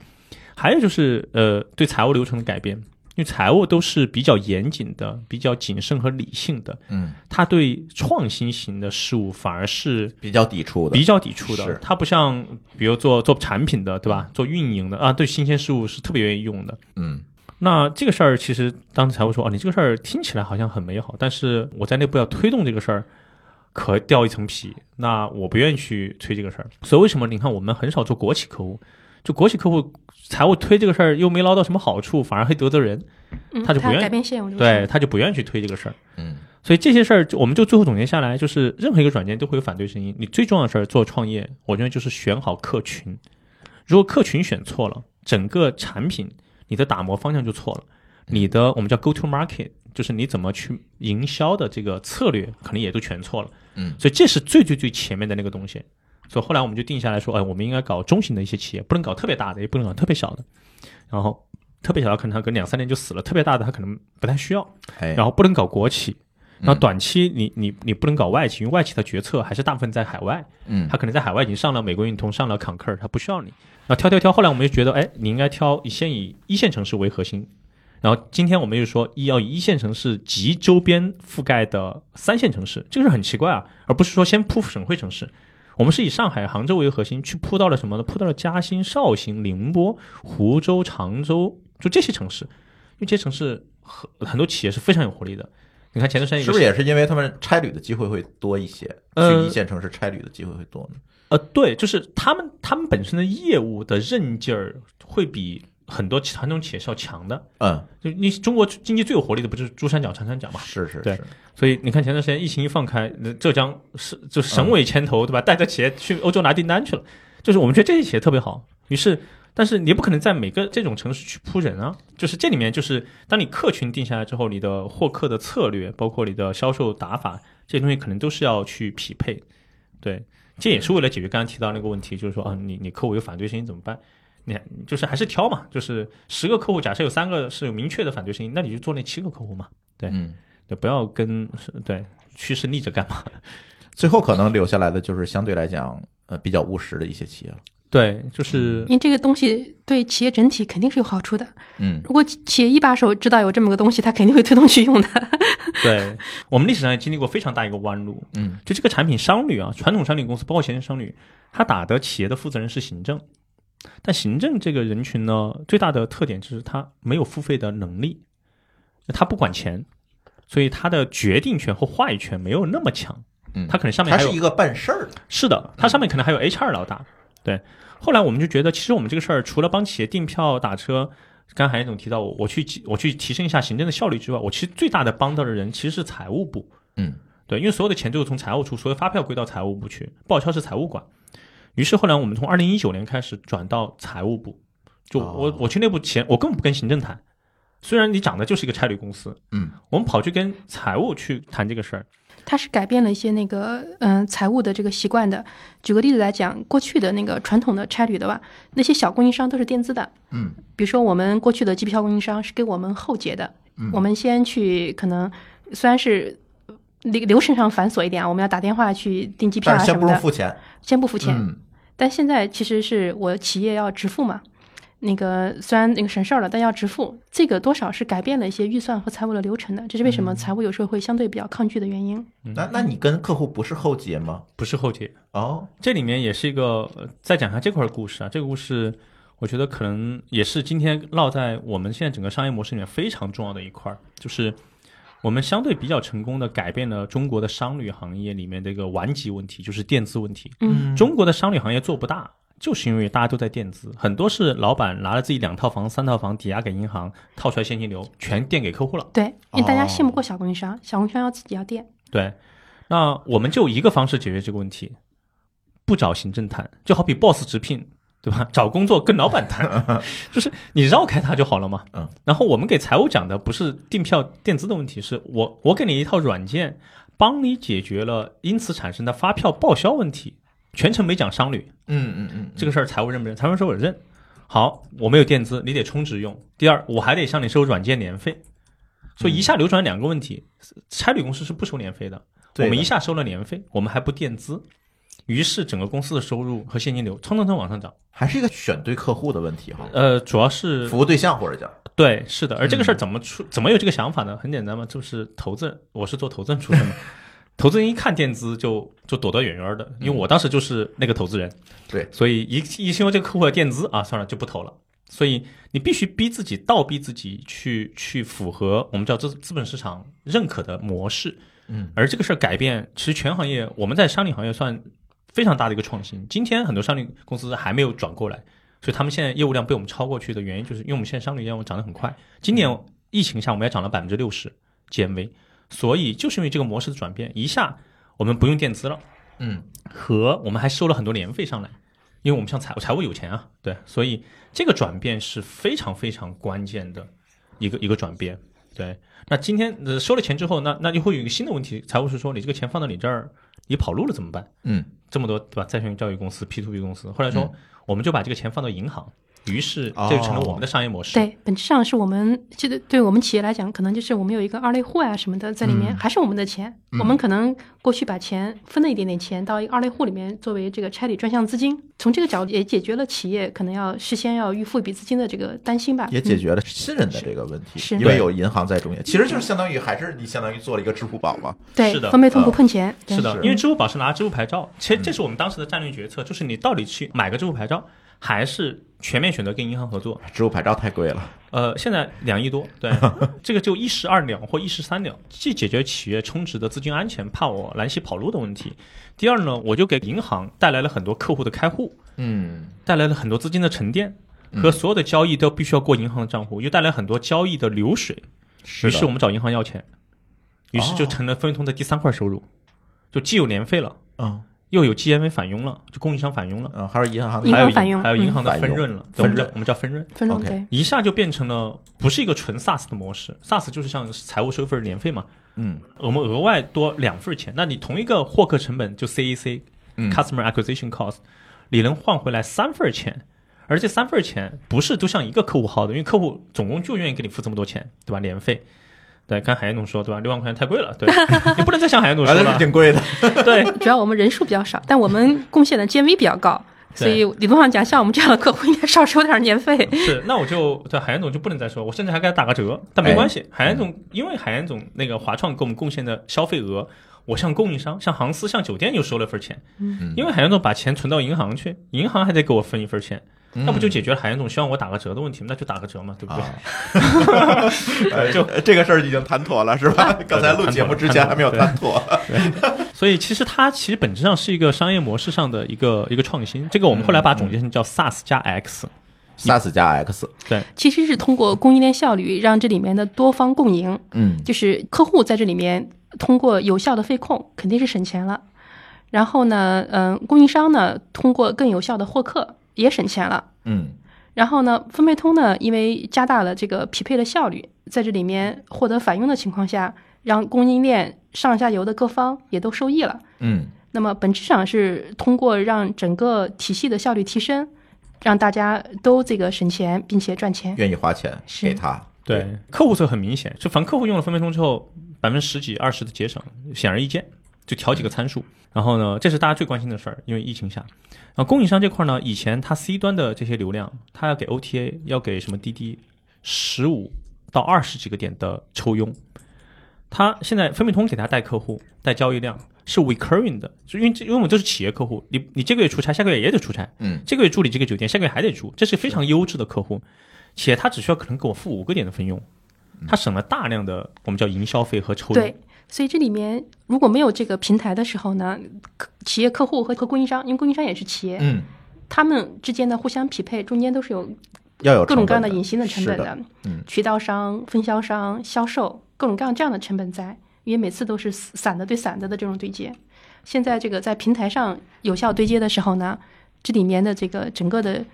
还有就是呃，对财务流程的改变，因为财务都是比较严谨的、比较谨慎和理性的，嗯，他对创新型的事物反而是比较抵触的，比较抵触的。他不像比如做做产品的，对吧？做运营的啊，对新鲜事物是特别愿意用的，嗯。那这个事儿其实当时财务说哦，你这个事儿听起来好像很美好，但是我在内部要推动这个事儿，可掉一层皮。那我不愿意去推这个事儿。所以为什么你看我们很少做国企客户？就国企客户财务推这个事儿又没捞到什么好处，反而还得罪人，他就不愿意改变现对，他就不愿意去推这个事儿。嗯，所以这些事儿我们就最后总结下来，就是任何一个软件都会有反对声音。你最重要的事儿做创业，我认为就是选好客群。如果客群选错了，整个产品。你的打磨方向就错了，你的我们叫 go to market，就是你怎么去营销的这个策略，可能也都全错了。嗯，所以这是最最最前面的那个东西。所以后来我们就定下来说，哎，我们应该搞中型的一些企业，不能搞特别大的，也不能搞特别小的。然后特别小的可能它隔两三年就死了，特别大的它可能不太需要。然后不能搞国企，然后短期你你你不能搞外企，因为外企的决策还是大部分在海外。嗯，他可能在海外已经上了美国运通，上了 Concur，它不需要你。然后挑挑挑，后来我们就觉得，哎，你应该挑先以一线城市为核心，然后今天我们又说，一要以一线城市及周边覆盖的三线城市，这个是很奇怪啊，而不是说先铺省会城市。我们是以上海、杭州为核心，去铺到了什么呢？铺到了嘉兴、绍兴、宁波、湖州、常州，就这些城市，因为这些城市很很多企业是非常有活力的。你看前段时间是不是也是因为他们差旅的机会会多一些？去一线城市差旅的机会会多呢？呃，对，就是他们他们本身的业务的韧劲儿会比很多传统企业是要强的。嗯，就你中国经济最有活力的不就是珠三角、长三角嘛？是是，对。所以你看前段时间疫情一放开，浙江是就省委牵头，对吧？带着企业去欧洲拿订单去了。就是我们觉得这些企业特别好。于是，但是你也不可能在每个这种城市去铺人啊。就是这里面就是当你客群定下来之后，你的获客的策略，包括你的销售打法，这些东西可能都是要去匹配。对。这也是为了解决刚刚提到那个问题，就是说啊，你你客户有反对声音怎么办？你就是还是挑嘛，就是十个客户，假设有三个是有明确的反对声音，那你就做那七个客户嘛，对，嗯，对，不要跟对趋势逆着干嘛。最后可能留下来的就是相对来讲呃比较务实的一些企业了。对，就是因为这个东西对企业整体肯定是有好处的。嗯，如果企业一把手知道有这么个东西，他肯定会推动去用的。对我们历史上也经历过非常大一个弯路。嗯，就这个产品商旅啊，传统商旅公司包括前线商旅，他打的企业的负责人是行政，但行政这个人群呢，最大的特点就是他没有付费的能力，他不管钱，所以他的决定权和话语权没有那么强。嗯他可能上面还有一个办事儿的，是的，他上面可能还有 HR 老大。对，后来我们就觉得，其实我们这个事儿除了帮企业订票打车，刚才韩总提到我我去我去提升一下行政的效率之外，我其实最大的帮到的人其实是财务部。嗯，对，因为所有的钱都是从财务处，所有发票归到财务部去，报销是财务管。于是后来我们从二零一九年开始转到财务部，就我、哦我去内部前，我根本不跟行政谈。虽然你长得就是一个差旅公司，嗯，我们跑去跟财务去谈这个事儿，它是改变了一些那个嗯、财务的这个习惯的。举个例子来讲，过去的那个传统的差旅的吧，那些小供应商都是垫资的。嗯，比如说我们过去的机票供应商是给我们后结的，嗯我们先去可能虽然是流流程上繁琐一点啊，我们要打电话去订机票先不用啊什么的，付钱，先不付钱。嗯但现在其实是我企业要直付嘛，那个虽然那个省事儿了，但要直付，这个多少是改变了一些预算和财务的流程的，这是为什么财务有时候会相对比较抗拒的原因。那那你跟客户不是后结吗？不是后结。哦，这里面也是一个，呃再讲一下这块儿故事啊。这个故事，我觉得可能也是今天落在我们现在整个商业模式里面非常重要的一块儿，就是我们相对比较成功的改变了中国的商旅行业里面的一个顽疾问题，就是垫资问题。嗯，中国的商旅行业做不大，就是因为大家都在垫资，很多是老板拿了自己两套房、三套房抵押给银行，套出来现金流全垫给客户了。对，因为大家哦信不过小供应商，小供应商要自己要垫。对，那我们就一个方式解决这个问题，不找行政谈，就好比 boss 直聘，对吧？找工作跟老板谈，就是你绕开他就好了嘛。嗯。然后我们给财务讲的不是订票垫资的问题，是我我给你一套软件，帮你解决了因此产生的发票报销问题，全程没讲商旅嗯嗯嗯，这个事儿，财务认不认？财务说我认。好，我没有垫资，你得充值用。第二，我还得向你收软件年费，所以一下流转两个问题：差旅公司是不收年费的，我们一下收了年费，我们还不垫资，于是整个公司的收入和现金流蹭蹭蹭往上涨。还是一个选对客户的问题哈，呃，主要是服务对象或者叫对，是的。而这个嗯事儿怎么出，怎么有这个想法呢？很简单嘛，就是投资人，我是做投资人出身的，投资人一看垫资就就躲得远远的，因为我当时就是那个投资人，对，所以一一听说这个客户要垫资啊，算了就不投了。所以你必须逼自己，倒逼自己去去符合我们叫资资本市场认可的模式。嗯，而这个事儿改变，其实全行业我们在商旅行业算非常大的一个创新。今天很多商旅公司还没有转过来，所以他们现在业务量被我们超过去的原因，就是因为我们现在商旅业务涨得很快。今年疫情下，我们也涨了百分之六十 GMV，所以就是因为这个模式的转变，一下我们不用垫资了。嗯和我们还收了很多年费上来，因为我们像财财务有钱啊，对，所以这个转变是非常非常关键的一个一个转变。对，那今天呃收了钱之后，那那就会有一个新的问题，财务是说你这个钱放到你这儿，你跑路了怎么办？嗯这么多对吧？债券教育公司、P to P 公司，后来说、嗯我们就把这个钱放到银行，于是就成了我们的商业模式。对，本质上是我们这个对我们企业来讲，可能就是我们有一个二类户啊什么的在里面，嗯还是我们的钱。嗯我们可能过去把钱分了一点点钱到一个二类户里面，作为这个差旅专项资金。从这个角度也解决了企业可能要事先要预付一笔资金的这个担心吧。也解决了信任的这个问题，是因为有银行在中间，其实就是相当于还是你相当于做了一个支付宝嘛，对是的分配痛不呃碰钱。是的，因为支付宝是拿支付牌照，其实这是我们当时的战略决策，就是你到底去买个支付牌照，还是全面选择跟银行合作？支付牌照太贵了，呃，现在两亿多，对，这个就一石二鸟或一石三鸟，既解决企业充值的资金安全，怕我兰溪跑路的问题。第二呢，我就给银行带来了很多客户的开户，嗯带来了很多资金的沉淀，和所有的交易都必须要过银行的账户，又带来很多交易的流水。于是我们找银行要钱，于是就成了分通的第三块收入，就既有年费了，嗯又有 GMV 返佣了，就供应商返佣了，嗯，还有银行银还有行返佣还有银行的嗯分润了，对我们叫分润。我们叫分润。分润 OK 对。一下就变成了不是一个纯 SaaS 的模式，SaaS 就是像财务收份年费嘛，嗯。我们额外多两份钱，那你同一个获客成本就 CAC、嗯。Customer Acquisition Cost，你能换回来三份钱，而这三份钱不是都像一个客户薅的，因为客户总共就愿意给你付这么多钱，对吧？年费。对，看海燕总说，对吧？六万块钱太贵了，对，你不能再向海燕总说了 是，挺贵的，对，主要我们人数比较少，但我们贡献的 GMV 比较高，所以理论上讲，像我们这样的客户应该少收点年费。是，那我就对海燕总就不能再说，我甚至还给他打个折，但没关系，海燕总因为海燕总那个华创给我们贡献的消费额，我向供应商、向航司、向酒店又收了份钱，嗯因为海燕总把钱存到银行去，银行还得给我分一份钱，那不就解决了海燕总希望我打个折的问题吗？那就打个折嘛，对不对？就这个事儿已经谈妥了是吧？刚才录节目之前还没有谈妥，所以其实它其实本质上是一个商业模式上的一个一个创新。这个我们后来把总结成叫 SaaS 加 X。SaaS 加 X，对，其实是通过供应链效率，让这里面的多方共赢，嗯就是客户在这里面通过有效的费控，肯定是省钱了。然后呢，嗯、供应商呢通过更有效的获客也省钱了。嗯然后呢，分配通呢，因为加大了这个匹配的效率，在这里面获得返佣的情况下，让供应链上下游的各方也都受益了。嗯那么本质上是通过让整个体系的效率提升，让大家都这个省钱并且赚钱。愿意花钱给他，对，客户侧很明显，就反正客户用了分配通之后，百分之十几、二十的节省，显而易见，就调几个参数。然后呢，这是大家最关心的事儿，因为疫情下，然后供应商这块呢，以前它 C 端的这些流量，它要给 OTA，要给什么滴滴十五到二十几个点的抽佣，它现在分配通给他带客户、带交易量是 recurring 的，就因为这因为我们都是企业客户，你你这个月出差，下个月也得出差，嗯。这个月住你这个酒店，下个月还得住，这是非常优质的客户，且他只需要可能给我付五个点的费用，他省了大量的我们叫营销费和抽佣。对，所以这里面如果没有这个平台的时候呢，客企业客户和和供应商，因为供应商也是企业，嗯，他们之间的互相匹配，中间都是有要有各种各样的隐形的成本是的，嗯。渠道商、分销商、销售，各种各样这样的成本在，因为每次都是散的对散的的这种对接。现在这个在平台上有效对接的时候呢，这里面的这个整个的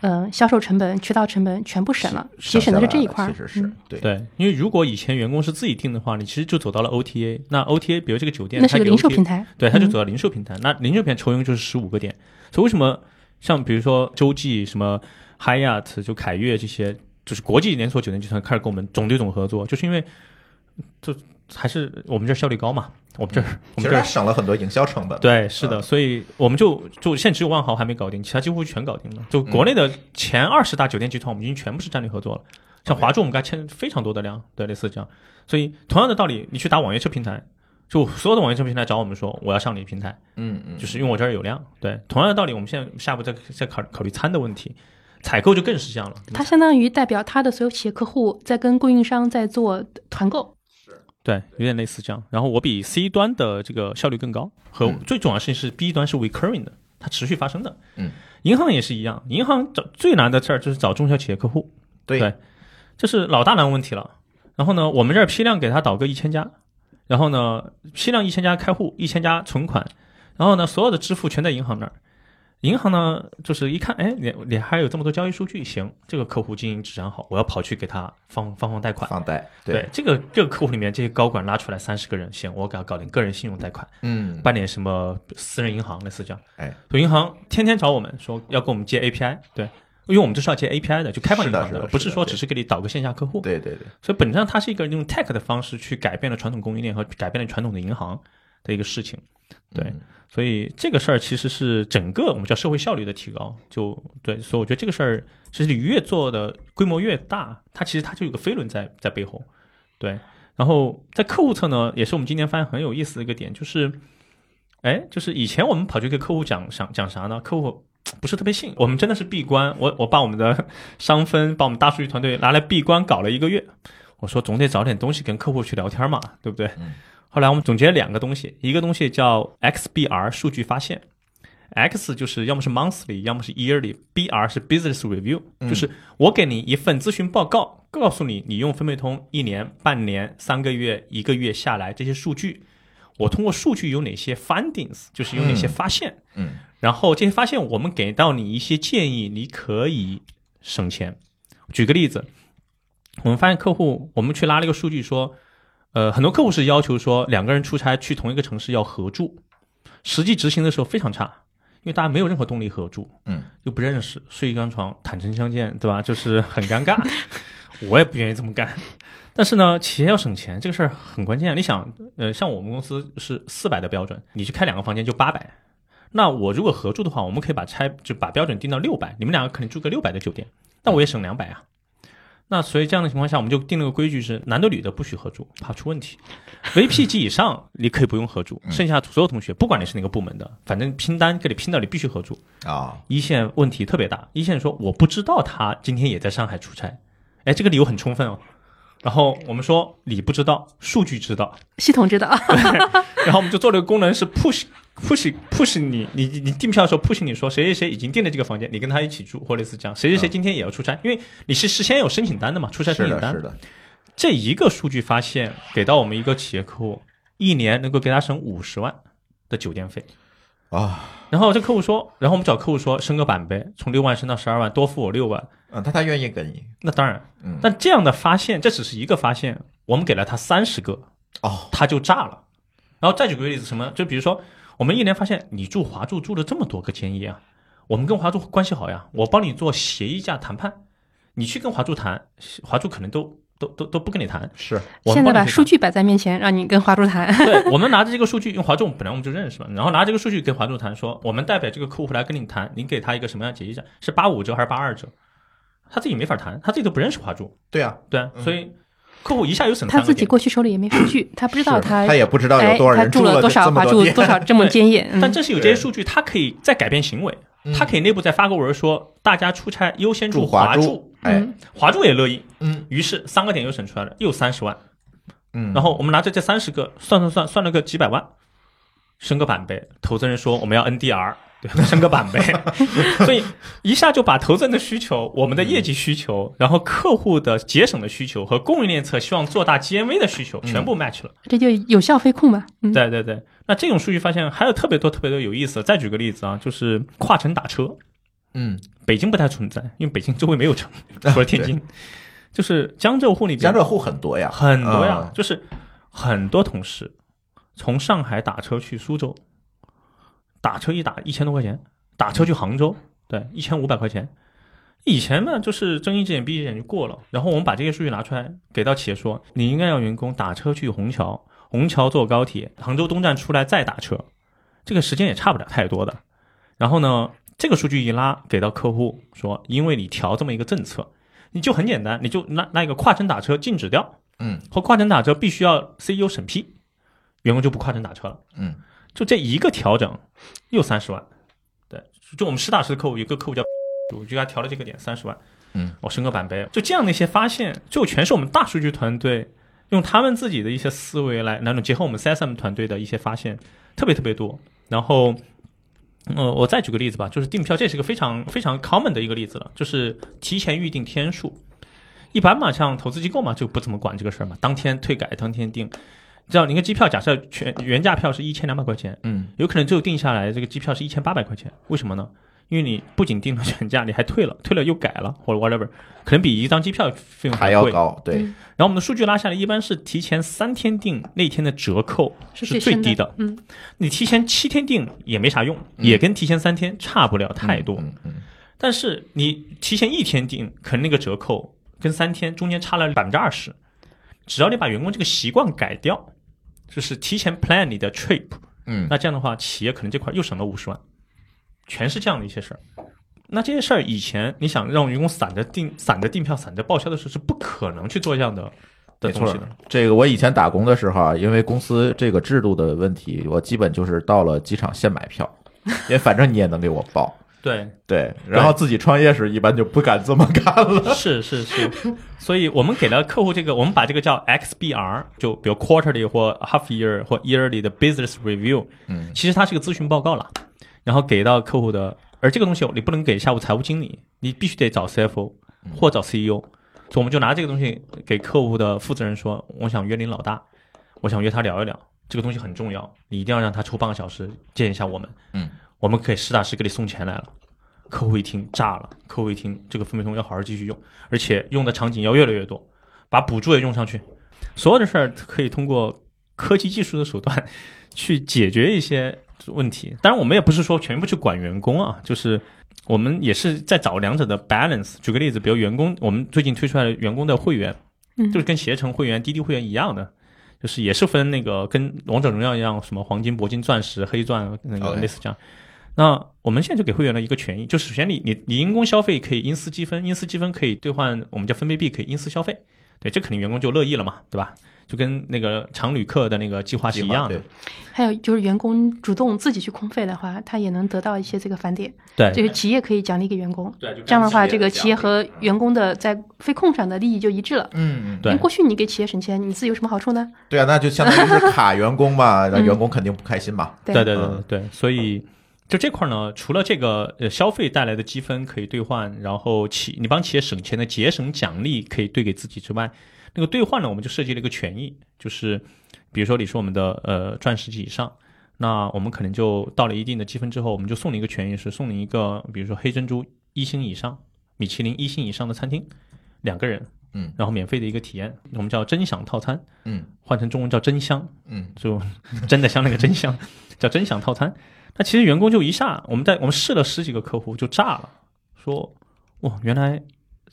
呃销售成本、渠道成本全部省了，节省的是这一块儿其。实是嗯对对，因为如果以前员工是自己订的话，你其实就走到了 OTA。那 OTA，比如这个酒店，那是个零售平台，对，他就嗯走到零售平台。那零售平台抽佣就是十五个点，所以为什么像比如说洲际、什么 Hyatt、就凯悦这些，就是国际连锁酒店集团开始跟我们总对总合作，就是因为就还是我们这儿效率高嘛，我们这儿我们这儿其实省了很多营销成本。对，是的，嗯所以我们就就现在只有万豪还没搞定，其他几乎全搞定了。就国内的前二十大酒店集团，我们已经全部是战略合作了。像华住，我们跟他签非常多的量，对，类似这样。所以同样的道理，你去打网约车平台，就所有的网约车平台找我们说我要上你平台，嗯嗯，就是因为我这儿有量。对，同样的道理，我们现在下一步再再考考虑餐的问题，采购就更是这样了。它相当于代表它的所有企业客户在跟供应商在做团购。对，有点类似这样。然后我比 C 端的这个效率更高，和嗯最重要的事情是 B 端是 recurring 的，它持续发生的。嗯，银行也是一样，银行找最难的事儿就是找中小企业客户，对对这是老大难问题了。然后呢，我们这儿批量给他导个一千家，然后呢，批量一千家开户，一千家存款，然后呢，所有的支付全在银行那儿。银行呢，就是一看，哎，你你还有这么多交易数据，行，这个客户经营质量好，我要跑去给他放放放贷款。放贷，对，这个这个客户里面这些高管拉出来三十个人，行，我给他搞点个人信用贷款，嗯，办点什么私人银行类似这样。哎，所以银行天天找我们说要跟我们接 API，对，因为我们这是要接 API 的，就开放银行是的不是说只是给你导个线下客户。对对对，所以本质上它是一个用 tech 的方式去改变了传统供应链和改变了传统的银行的一个事情。对，嗯所以这个事儿其实是整个我们叫社会效率的提高，就对，所以我觉得这个事儿其实你越做的规模越大，它其实它就有个飞轮在在背后，对。然后在客户侧呢，也是我们今年发现很有意思的一个点，就是，哎，就是以前我们跑去给客户讲讲讲啥呢？客户不是特别信，我们真的是闭关，我我把我们的商分，把我们大数据团队拿来闭关搞了一个月，我说总得找点东西跟客户去聊天嘛，对不对？嗯 后来我们总结了两个东西，一个东西叫 XBR 数据发现，X 就是要么是 monthly，要么是 yearly，BR 是 business review，嗯。就是我给你一份咨询报告，告诉你你用分贝通一年、半年、三个月、一个月下来这些数据，我通过数据有哪些 findings，就是有哪些发现，嗯。然后这些发现我们给到你一些建议，你可以省钱。举个例子，我们发现客户，我们去拉了一个数据说，呃，很多客户是要求说两个人出差去同一个城市要合住，实际执行的时候非常差，因为大家没有任何动力合住，嗯，又不认识，睡一张床，坦诚相见，对吧？就是很尴尬，我也不愿意这么干。但是呢，企业要省钱，这个事儿很关键。你想，呃，像我们公司是四百的标准，你去开两个房间就八百。那我如果合住的话，我们可以把拆就把标准定到六百，你们两个可能住个六百的酒店，那我也省两百啊。那所以这样的情况下，我们就定了个规矩是男的女的不许合住，怕出问题。VP 级以上你可以不用合住，剩下所有同学不管你是哪个部门的，反正拼单给你拼到你必须合住。啊，一线问题特别大，一线说我不知道他今天也在上海出差，哎，这个理由很充分哦。然后我们说你不知道，数据知道，系统知道。然后我们就做了个功能是 push push push 你你你订票的时候 push 你说谁谁谁已经订了这个房间，你跟他一起住，或类似这样，谁谁谁今天也要出差，因为你是事先有申请单的嘛，出差申是的，请单。是的，这一个数据发现给到我们一个企业客户，一年能够给他省五十万的酒店费。啊，然后这客户说，然后我们找客户说升个版呗，从六万升到十二万，多付我六万。嗯，他他愿意给你，那当然，嗯，但这样的发现，这只是一个发现，我们给了他三十个，哦，他就炸了。然后再举个例子，什么？就比如说，我们一年发现你住华住住了这么多个建议啊，我们跟华住关系好呀，我帮你做协议价谈判，你去跟华住谈，华住可能都都都都不跟你谈。是，现在把数据摆在面前，让你跟华住谈。谈，对我们拿着这个数据，用华住本来我们就认识嘛，然后拿这个数据跟华住谈，说我们代表这个客户来跟你谈，你给他一个什么样的协议价？是八五折还是八二折？他自己没法谈，他自己都不认识华住，对啊，对啊，所以客户一下又省他自己。过去手里也没数据，他不知道他他也不知道哎有多少人他住了多少华住多少这么 坚业。嗯但正是有这些数据，他可以再改变行为，他可以内部再发个文说，大家出差优先住华华住，哎，嗯华住也乐意，嗯于是三个点又省出来了，又三十万。嗯，然后我们拿着这三十个算算算，算了个几百万，升个版呗。投资人说我们要 NDR，对，升个版呗。所以一下就把投资人的需求、我们的业绩需求，然后客户的节省的需求和供应链侧希望做大 GMV 的需求全部 match 了。这就有效飞控嘛。嗯，对对对，那这种数据发现还有特别多特别多有意思。再举个例子啊，就是跨城打车，嗯，北京不太存在，因为北京周围没有城，除了天津，就是江浙沪那边。江浙沪很多呀，很多呀，嗯。就是很多同事从上海打车去苏州，打车一打一千多块钱，打车去杭州，对，一千五百块钱。以前呢，就是睁一只眼闭一只眼就过了，然后我们把这些数据拿出来给到企业说，你应该让员工打车去虹桥，虹桥坐高铁，杭州东站出来再打车，这个时间也差不了太多的。然后呢，这个数据一拉给到客户说，因为你调这么一个政策，你就很简单，你就拉拉一个跨城打车禁止掉，嗯，或跨城打车必须要 CEO 审批，员工就不跨城打车了。嗯，就这一个调整，又三十万。对，就我们实打实的客户，有个客户叫，我就给他调了这个点三十万。嗯，我升个版呗，就这样的一些发现，就全是我们大数据团队用他们自己的一些思维来，那种结合我们 CSM 团队的一些发现，特别特别多。然后，呃，我再举个例子吧，就是订票，这是个非常非常 common 的一个例子了，就是提前预定天数。一般嘛，像投资机构嘛，就不怎么管这个事儿嘛，当天退改，当天订。这样，你个机票假设全原价票是一千两百块钱，嗯，有可能最后定下来这个机票是一千八百块钱，为什么呢？因为你不仅定了原价，你还退了，退了又改了，或者 whatever，可能比一张机票费用贵。还要高，对，嗯然后我们的数据拉下来，一般是提前三天订那天的折扣是最低的，嗯，你提前七天订也没啥用，也跟提前三天差不了太多。嗯嗯但是你提前一天订，可能那个折扣跟三天中间差了百分之二十。只要你把员工这个习惯改掉，就是提前 plan 你的 trip，嗯那这样的话，企业可能这块又省了五十万，全是这样的一些事儿。那这些事儿以前你想让员工散着订、散着订票、散着报销的时候，是不可能去做这样的的没错东西的。，这个我以前打工的时候啊，因为公司这个制度的问题，我基本就是到了机场现买票，因为反正你也能给我报。对，对，然后自己创业时一般就不敢这么干了。是是是，所以我们给了客户这个，我们把这个叫 XBR，就比如 quarterly 或 half year 或 yearly 的 business review，嗯。其实它是个咨询报告了，然后给到客户的，而这个东西你不能给下午财务经理，你必须得找 CFO 或找 CEO，所以我们就拿这个东西给客户的负责人说，我想约您老大，我想约他聊一聊，这个东西很重要，你一定要让他抽半个小时见一下我们，嗯，我们可以实打实给你送钱来了。客户一听炸了，客户一听这个分配通要好好继续用，而且用的场景要越来越多，把补助也用上去，所有的事儿可以通过科技技术的手段去解决一些问题。当然，我们也不是说全部去管员工啊，就是我们也是在找两者的 balance。举个例子，比如员工，我们最近推出来的员工的会员，嗯就是跟携程会员、滴滴会员一样的。就是也是分那个跟王者荣耀一样，什么黄金、铂金、钻石、黑钻那个类似这样。那我们现在就给会员了一个权益，就首先你你你因公消费可以因私积分，因私积分可以兑换我们叫分贝币，可以因私消费，对，这肯定员工就乐意了嘛，对吧？就跟那个常旅客的那个计划是一样的。还有就是员工主动自己去空费的话，他也能得到一些这个返点，对就是企业可以奖励给员工。对，就这样的话，这个企业和员工的在费控上的利益就一致了。嗯嗯，对因为过去你给企业省钱，你自己有什么好处呢？对啊，那就相当于是卡员工嘛，那嗯员工肯定不开心嘛。对对对对，所以就这块呢，除了这个呃消费带来的积分可以兑换，然后企你帮企业省钱的节省奖励可以兑给自己之外，那个兑换呢，我们就设计了一个权益，就是比如说你是我们的呃钻石级以上。那我们可能就到了一定的积分之后，我们就送你一个权益，是送你一个，比如说黑珍珠一星以上、米其林一星以上的餐厅，两个人，嗯，然后免费的一个体验，我们叫真享套餐，嗯换成中文叫真香，嗯就 真的像那个真香，叫真享套餐。那其实员工就一下，我们在我们试了十几个客户就炸了，说哇，原来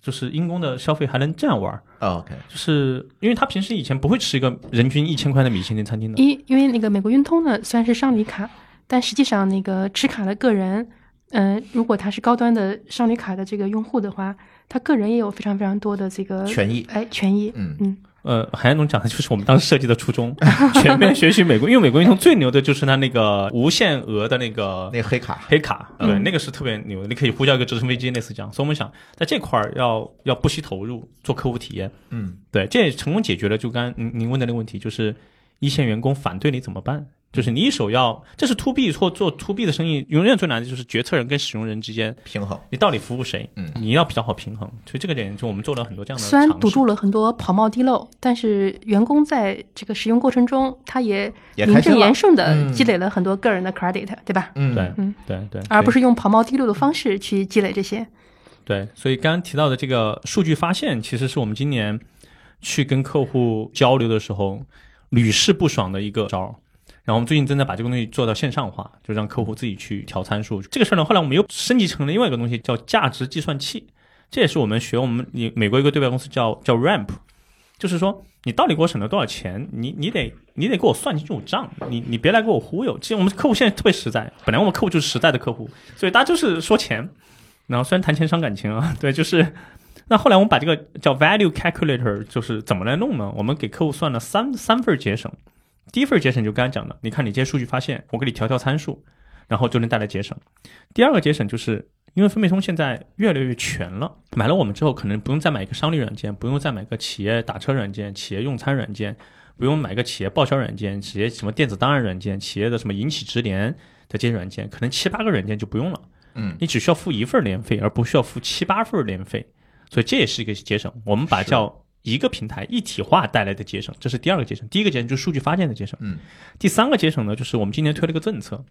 就是因公的消费还能这样玩儿，哦，OK，就是因为他平时以前不会吃一个人均一千块的米其林餐厅的，因因为那个美国运通呢，虽然是商旅卡，但实际上那个持卡的个人，嗯、如果他是高端的商旅卡的这个用户的话，他个人也有非常非常多的这个权益，哎权益。嗯。嗯，呃，韩彦龙讲的就是我们当时设计的初衷，全面学习美国，因为美国运动最牛的就是它那个无限额的那个那个黑卡，黑卡，对，嗯那个是特别牛的，你可以呼叫一个直升飞机，类似这样。所以我们想在这块儿要要不惜投入做客户体验，嗯对，这也成功解决了就刚刚您您问的那个问题，就是一线员工反对你怎么办？就是你一手要，这是 to B 或做 to B 的生意，永远最难的就是决策人跟使用人之间，平衡，你到底服务谁？嗯你要比较好平衡。所以这个点就我们做了很多这样的虽然堵住了很多跑冒滴漏，但是员工在这个使用过程中，他也名正言顺的嗯积累了很多个人的 credit，、对吧？嗯对嗯对对，而不是是用跑冒滴漏的方式去积累这些。对。所以刚刚提到的这个数据发现，其实是我们今年去跟客户交流的时候屡试不爽的一个招儿。然后我们最近正在把这个东西做到线上化，就让客户自己去调参数。这个事儿呢，后来我们又升级成了另外一个东西，叫价值计算器。这也是我们学我们你美国一个对外公司叫叫 Ramp，就是说你到底给我省了多少钱，你你得你得给我算清楚账，你你别来给我忽悠。其实我们客户现在特别实在，本来我们客户就是实在的客户，所以大家就是说钱。然后虽然谈钱伤感情啊，对，就是。那后来我们把这个叫 value calculator，就是怎么来弄呢？我们给客户算了三三份节省，第一份节省就刚才讲的，你看你这些数据发现，我给你调调参数，然后就能带来节省。第二个节省就是因为分配通现在越来越全了，买了我们之后，可能不用再买一个商旅软件，不用再买个企业打车软件、企业用餐软件，不用买个企业报销软件、企业什么电子档案软件、企业的什么引起直连的这些软件，可能七八个软件就不用了。嗯你只需要付一份年费，而不需要付七八份年费，所以这也是一个节省。我们把叫一个平台一体化带来的节省，这是第二个节省。第一个节省就是数据发现的节省，嗯第三个节省呢，就是我们今年推了个政策，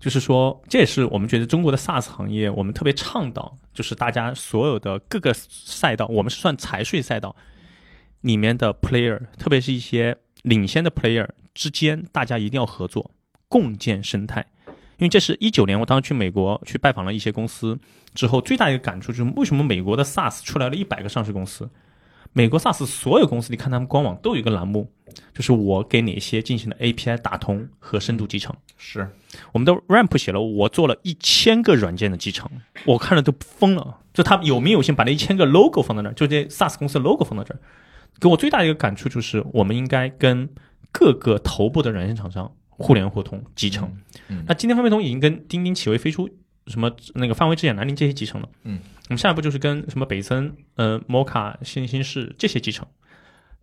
就是说这也是我们觉得中国的 SaaS 行业我们特别倡导，就是大家所有的各个赛道，我们是算财税赛道里面的 player，特别是一些领先的 player 之间，大家一定要合作，共建生态。因为这是一九年，我当时去美国去拜访了一些公司之后，最大的一个感触就是为什么美国的 SaaS 出来了一百个上市公司，美国 SaaS 所有公司，你看他们官网都有一个栏目，就是我给哪些进行了 API 打通和深度集成。是，我们的 Ramp 写了，我做了一千个软件的集成，我看了都疯了。就他有名有姓把那一千个 logo 放在那儿，就这 SaaS 公司的 logo 放在这儿，给我最大的一个感触就是，我们应该跟各个头部的软件厂商互联互通集成。嗯那今天方便通已经跟钉钉、企微飞书什么那个范围之眼、南宁这些集成了。嗯，我们下一步就是跟什么北森、呃、摩卡、新兴市这些集成，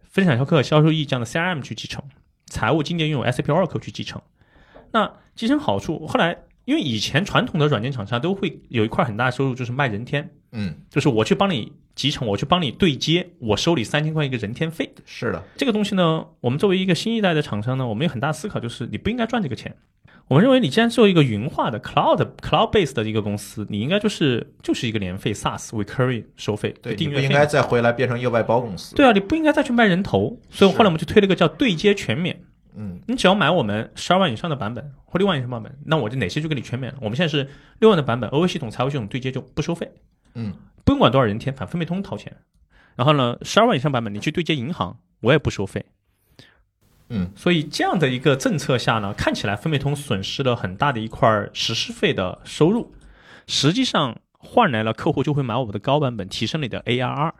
分享销客、销售溢价的 CRM 去集成，财务经典用 SAP Oracle 去集成。那集成好处，后来因为以前传统的软件厂商都会有一块很大的收入，就是卖人天，嗯就是我去帮你集成，我去帮你对接，我收你三千块一个人天费。是的，这个东西呢，我们作为一个新一代的厂商呢，我们有很大思考，就是你不应该赚这个钱。我们认为，你既然做一个云化的 cloud cloud base 的一个公司，你应该就是就是一个年费 SaaS recurring 收费，对，订阅费你不应该再回来变成一个外包公司。对啊，你不应该再去卖人头。所以后来我们就推了一个叫对接全免。嗯你只要买我们十二万以上的版本或六万以上版本，那我就哪些就给你全免了。我们现在是六万的版本，OA 系统、财务系统对接就不收费，嗯不用管多少人天，反正分配通掏钱。然后呢，十二万以上版本你去对接银行，我也不收费。嗯，所以这样的一个政策下呢，看起来分配通损失了很大的一块实施费的收入，实际上换来了客户就会买我们的高版本，提升了你的 ARR。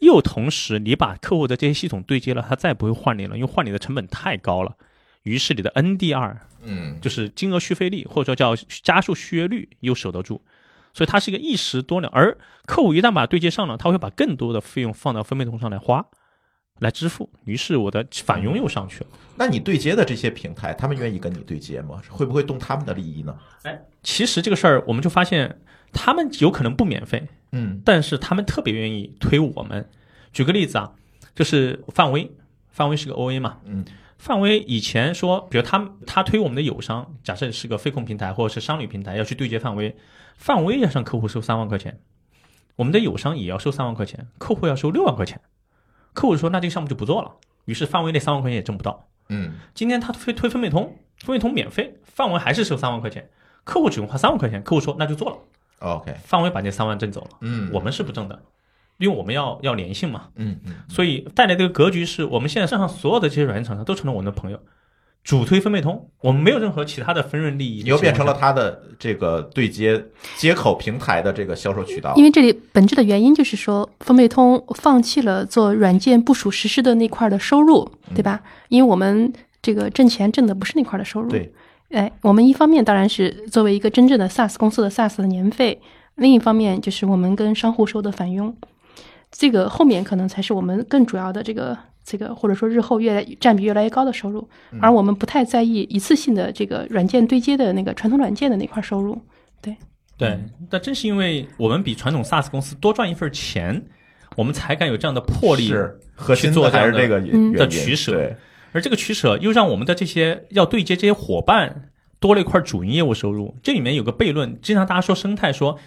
又同时你把客户的这些系统对接了，他再不会换你了，因为换你的成本太高了。于是你的 NDR，嗯，就是金额续费率或者说叫加速续约率又守得住，所以它是一个一石多鸟。而客户一旦把它对接上了，他会把更多的费用放到分配通上来花，来支付。于是我的返佣又上去了。那你对接的这些平台，他们愿意跟你对接吗？会不会动他们的利益呢？哎，其实这个事儿我们就发现，他们有可能不免费，嗯但是他们特别愿意推我们。举个例子啊，就是范威，范威是个 OA 嘛，嗯，范威以前说，比如他他推我们的友商，假设是个飞控平台或者是商旅平台要去对接范威，范威要向客户收三万块钱，我们的友商也要收三万块钱，客户要收六万块钱，客户说那这个项目就不做了，于是范围内三万块钱也挣不到。嗯。今天他推推分配通，分配通免费，范威还是收三万块钱，客户只用花三万块钱，客户说那就做了，，OK，范威把那三万挣走了，嗯，我们是不挣的，因为我们要要粘性嘛，嗯嗯所以带来这个格局是我们现在上上所有的这些软件厂商都成了我们的朋友，主推分贝通，我们没有任何其他的分润利益，你又变成了他的这个对接接口平台的这个销售渠道因。为这里本质的原因就是说，分贝通放弃了做软件部署实施的那块的收入，对吧？因为我们这个挣钱挣的不是那块的收入。对，哎，我们一方面当然是作为一个真正的 SaaS 公司的 SaaS 的年费，另一方面就是我们跟商户收的返佣，这个后面可能才是我们更主要的这个这个或者说日后越来占比越来越高的收入，而我们不太在意一次性的这个软件对接的那个传统软件的那块收入。对对，但正是因为我们比传统 SaaS 公司多赚一份钱，我们才敢有这样的魄力是核心去做的还是这样的这个嗯的取舍，而这个取舍又让我们的这些要对接这些伙伴多了一块主营业务收入。这里面有个悖论，经常大家说生态说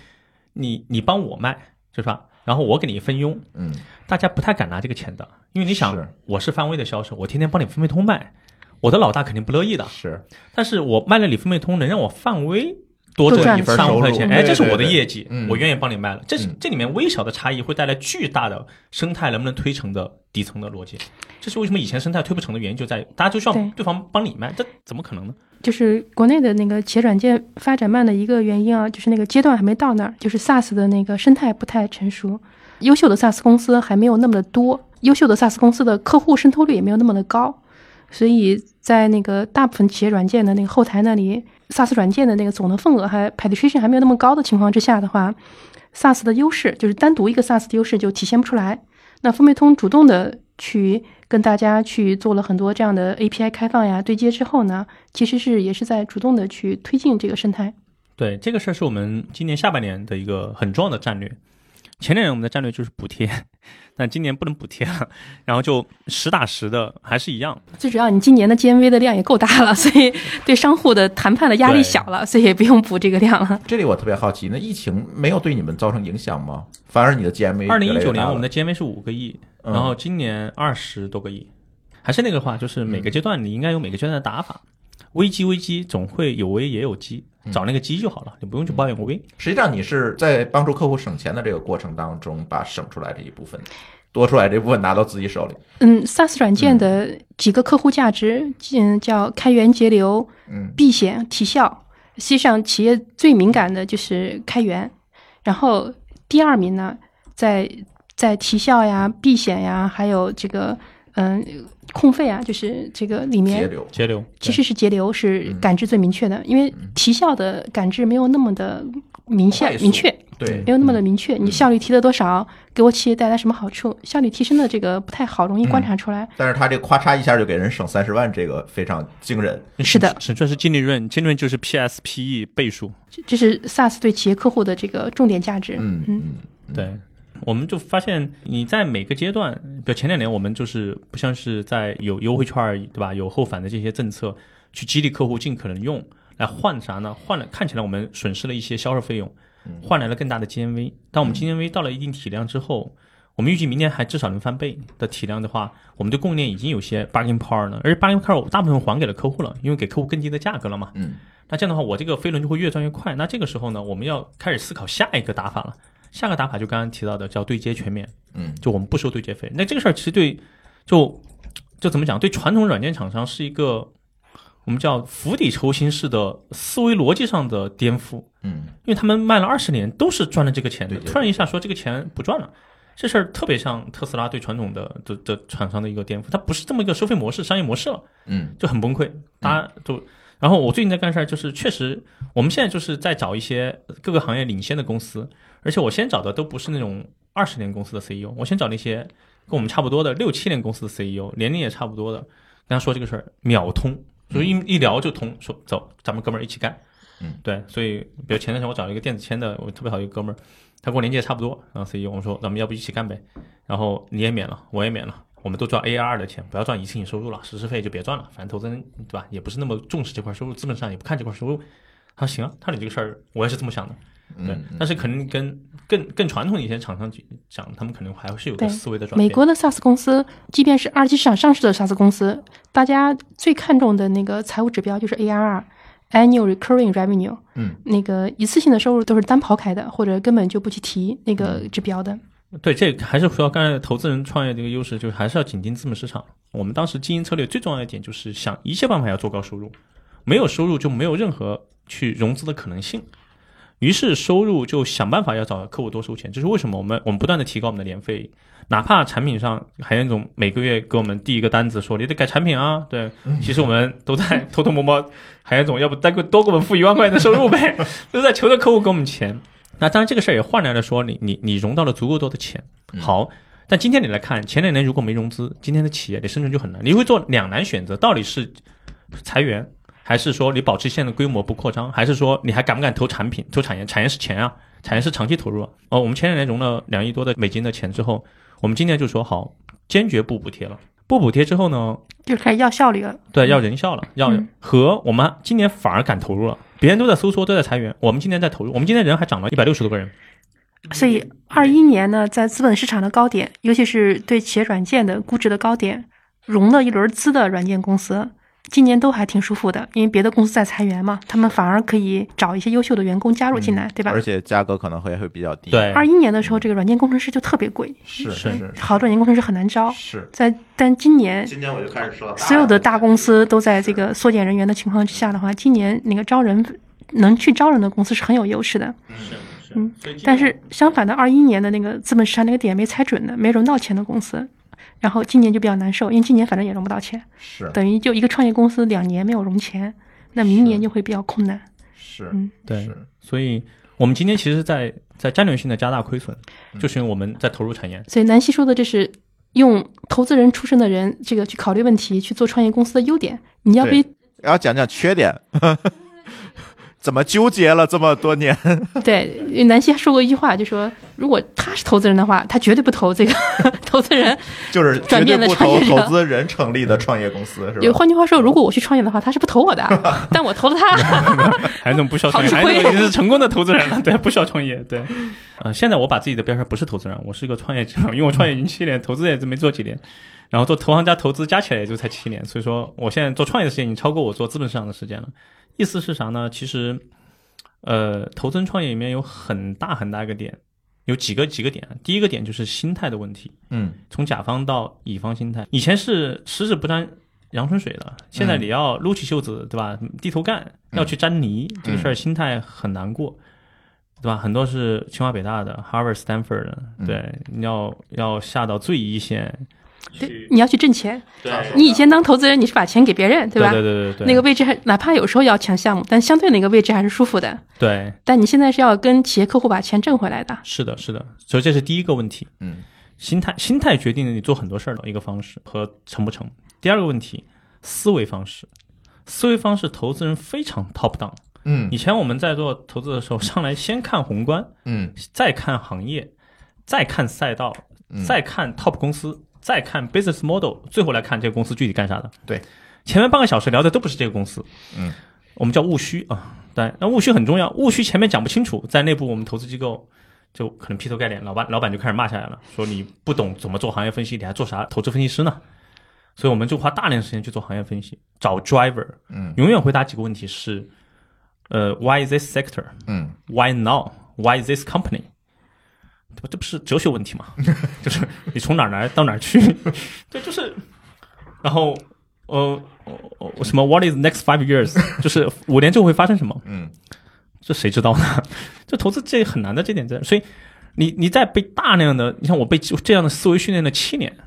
你你帮我卖，是吧？然后我给你分佣，嗯，大家不太敢拿这个钱的，因为你想是，我是范威的销售，我天天帮你分配通卖，我的老大肯定不乐意的。是。但是我卖了你分配通，能让我范威多多赚挣一份收入。三五块钱，哎，这是我的对。对业绩嗯，我愿意帮你卖了。这是嗯。这里面微小的差异会带来巨大的生态能不能推成的底层的逻辑。这是为什么以前生态推不成的原因，就在于大家就需要对。对方帮你卖，这怎么可能呢？就是国内的那个企业软件发展慢的一个原因啊，就是那个阶段还没到那儿，就是 SaaS 的那个生态不太成熟，优秀的 SaaS 公司还没有那么的多，优秀的 SaaS 公司的客户渗透率也没有那么的高，所以在那个大部分企业软件的那个后台那里，SaaS 软件的那个总的份额还 penetration 还没有那么高的情况之下的话，SaaS 的优势就是单独一个 SaaS 的优势就体现不出来。那分配通主动的去跟大家去做了很多这样的 API 开放呀、对接之后呢，其实是也是在主动的去推进这个生态。对，这个事儿是我们今年下半年的一个很重要的战略。前两年我们的战略就是补贴，但今年不能补贴了，然后就实打实的还是一样。最主要，你今年的 GMV 的量也够大了，所以对商户的谈判的压力小了，所以也不用补这个量了。这里我特别好奇，那疫情没有对你们造成影响吗？反而你的 GMV 二零一九年我们的 GMV 是五个亿，嗯然后今年二十多个亿。还是那个话，就是每个阶段你应该有每个阶段的打法。危机危机总会有危也有机，找那个机就好了，你不用去抱怨危。实际上你是在帮助客户省钱的这个过程当中，把省出来这一部分多出来这部分拿到自己手里。嗯，SaaS 软件的几个客户价值，嗯，叫开源节流、嗯避险、提效。实际上，企业最敏感的就是开源，然后第二名呢，在在提效呀、避险呀，还有这个嗯控费啊，就是这个里面节面流，节流其实是节流是感知最明确的，因为提效的感知没有那么的明显明确，对没有那么的明确。你效率提了多少，给我企业带来什么好处？效率提升的这个不太好，容易观察出来。但是他这咔嚓一下就给人省三十万，这个非常惊人。是的，省出来是净利润，净利润就是 PSPE 倍数。这是 SaaS 对企业客户的这个重点价值。嗯嗯，对，我们就发现你在每个阶段，比如前两年我们就是不像是在有优惠券儿，对吧？有后返的这些政策去激励客户尽可能用，来换啥呢？换了看起来我们损失了一些销售费用，换来了更大的 GMV。当我们 GMV 到了一定体量之后，我们预计明年还至少能翻倍的体量的话，我们的供应链已经有些 bargain power 了，而且 bargain power 大部分还给了客户了，因为给客户更低的价格了嘛。嗯，那这样的话，我这个飞轮就会越转越快。那这个时候呢，我们要开始思考下一个打法了。下个打法就刚刚提到的叫对接全面，嗯，就我们不收对接费。那这个事儿其实对，就就怎么讲，对传统软件厂商是一个我们叫釜底抽薪式的思维逻辑上的颠覆。嗯，因为他们卖了二十年都是赚了这个钱的，对对突然一下说这个钱不赚了，这事儿特别像特斯拉对传统的的的厂商的一个颠覆，它不是这么一个收费模式、商业模式了，嗯就很崩溃。大家就，然后我最近在干事儿，就是确实我们现在就是在找一些各个行业领先的公司，而且我先找的都不是那种二十年公司的 CEO，我先找那些跟我们差不多的六七年公司的 CEO，年龄也差不多的，跟他说这个事儿秒通，所以一一聊就通，说走，咱们哥们儿一起干。嗯，对，所以比如前段时间我找了一个电子签的，我特别好一个哥们儿，他跟我年纪也差不多，然后 CEO 我说咱们要不一起干呗，然后你也免了，我也免了。我们都赚 AR 的钱，不要赚一次性收入了，实施费就别赚了。反正投资人对吧，也不是那么重视这块收入，资本上也不看这块收入。他说行啊，他说你这个事儿我也是这么想的，对。嗯，但是可能跟更更传统一些厂商讲，他们可能还是有个思维的转变。美国的 SaaS 公司，即便是二级市场上市的 SaaS 公司，大家最看重的那个财务指标就是 ARR（Annual Recurring Revenue）。嗯，那个一次性的收入都是单刨开的，或者根本就不去提那个指标的。对，这还是回到刚才投资人创业这个优势，就是还是要紧盯资本市场。我们当时经营策略最重要的一点就是想一切办法要做高收入，没有收入就没有任何去融资的可能性。于是收入就想办法要找客户多收钱，这是为什么我们我们不断的提高我们的年费，哪怕产品上还有那种每个月给我们递一个单子说你得改产品啊，对，其实我们都在 偷偷摸摸，还有一种要不再给多给我们付一万块钱的收入呗，都在求着客户给我们钱。那当然这个事儿也换来了说你你你融到了足够多的钱，好，但今天你来看前两年如果没融资，今天的企业你生存就很难，你会做两难选择，到底是裁员。还是说你保持现在的规模不扩张，还是说你还敢不敢投产品、投产业？产业是钱啊，产业是长期投入啊。哦，我们前两年融了两亿多的美金的钱之后，我们今年就说好，坚决不补贴了。不补贴之后呢，就开始要效率了。对，要人效了，要嗯和我们今年反而敢投入了。别人都在收缩，都在裁员，我们今年在投入，我们今年人还涨了一百六十多个人。所以二一年呢，在资本市场的高点，尤其是对企业软件的估值的高点，融了一轮资的软件公司，今年都还挺舒服的，因为别的公司在裁员嘛，他们反而可以找一些优秀的员工加入进来，对吧而？且价格可能会会比较低。，对，二一年的时候，这个软件工程师就特别贵，是是是好多软件工程师很难招。是。在但今年今年我就开始说，所有的大公司都在这个缩减人员的情况之下的话，今年那个招人能去招人的公司是很有优势的。是嗯，但是相反的，二一年的那个资本市场那个点没踩准的，没融到钱的公司，然后今年就比较难受，因为今年反正也融不到钱，是等于就一个创业公司两年没有融钱，那明年就会比较困难。是嗯对，所以我们今天其实在，在战略性的加大亏损，嗯就是因为我们在投入产业。所以南希说的这是用投资人出身的人这个去考虑问题，去做创业公司的优点。你要对不然后讲讲缺点，怎么纠结了这么多年？对，南希说过一句话，就说如果他是投资人的话，他绝对不投这个 投资人。就是转变的投创业投资人成立的创业公司，是有吧？换句话说，如果我去创业的话，他是不投我的，但我投了他。还有那种不需要创业，还有那种已经是成功的投资人了，对，不需要创业，对。呃，现在我把自己的标签不是投资人，我是一个创业者，因为我创业已经七年，投资也没做几年，然后做投行加投资加起来也就才七年，所以说我现在做创业的时间已经超过我做资本市场的时间了。意思是啥呢？其实，呃，投资人创业里面有很大很大一个点，有几个几个点。第一个点就是心态的问题，嗯从甲方到乙方心态，以前是十指不沾阳春水的，现在你要撸起袖子，对吧？低头干，要去沾泥，这个事儿心态很难过，对吧？很多是清华北大的、Harvard、Stanford 的，对，你要要下到最一线，对，你要去挣钱。对你以前当投资人，你是把钱给别人，对吧？对对对对对，那个位置还哪怕有时候要抢项目，但相对那个位置还是舒服的。对，但你现在是要跟企业客户把钱挣回来的。是的，是的，所以这是第一个问题。嗯心态，心态决定了你做很多事儿的一个方式和成不成。第二个问题，思维方式，思维方式，投资人非常 top down。嗯以前我们在做投资的时候，上来先看宏观，嗯再看行业，再看赛道，嗯再看 top 公司，再看 business model，最后来看这个公司具体干啥的。对，前面半个小时聊的都不是这个公司，嗯，我们叫务虚啊。对，那务虚很重要，务虚前面讲不清楚，在内部我们投资机构就可能劈头盖脸，老板老板就开始骂下来了，说你不懂怎么做行业分析，你还做啥投资分析师呢？所以我们就花大量时间去做行业分析，找 driver，嗯永远回答几个问题是，呃，why this sector？嗯 Why now? Why this company? 这不是哲学问题吗？就是你从哪儿来到哪儿去？对，就是，然后呃什么 What is next five years？就是五年之后会发生什么？嗯这谁知道呢？这投资这很难的这点在，所以你你在被大量的，你像我被这样的思维训练了七年，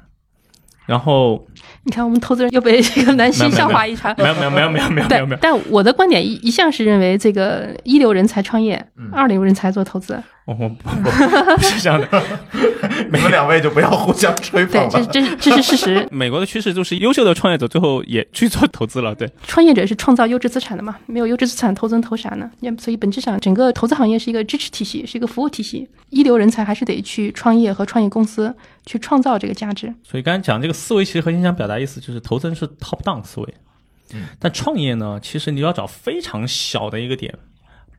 然后你看我们投资人又被这个南希笑话一场。没有没有没有没有没有没有没有，但我的观点一一向是认为，这个一流人才创业，二流人才做投资。我我不不是这样的，你们两位就不要互相吹捧了。对，这这这是事实。美国的趋势就是优秀的创业者最后也去做投资了。对，创业者是创造优质资产的嘛？没有优质资产，投资人投啥呢？所以本质上，整个投资行业是一个支持体系，是一个服务体系。一流人才还是得去创业和创业公司去创造这个价值。所以刚才讲这个思维，其实核心想表达意思就是，投资人是 top down 思维，嗯，但创业呢，其实你要找非常小的一个点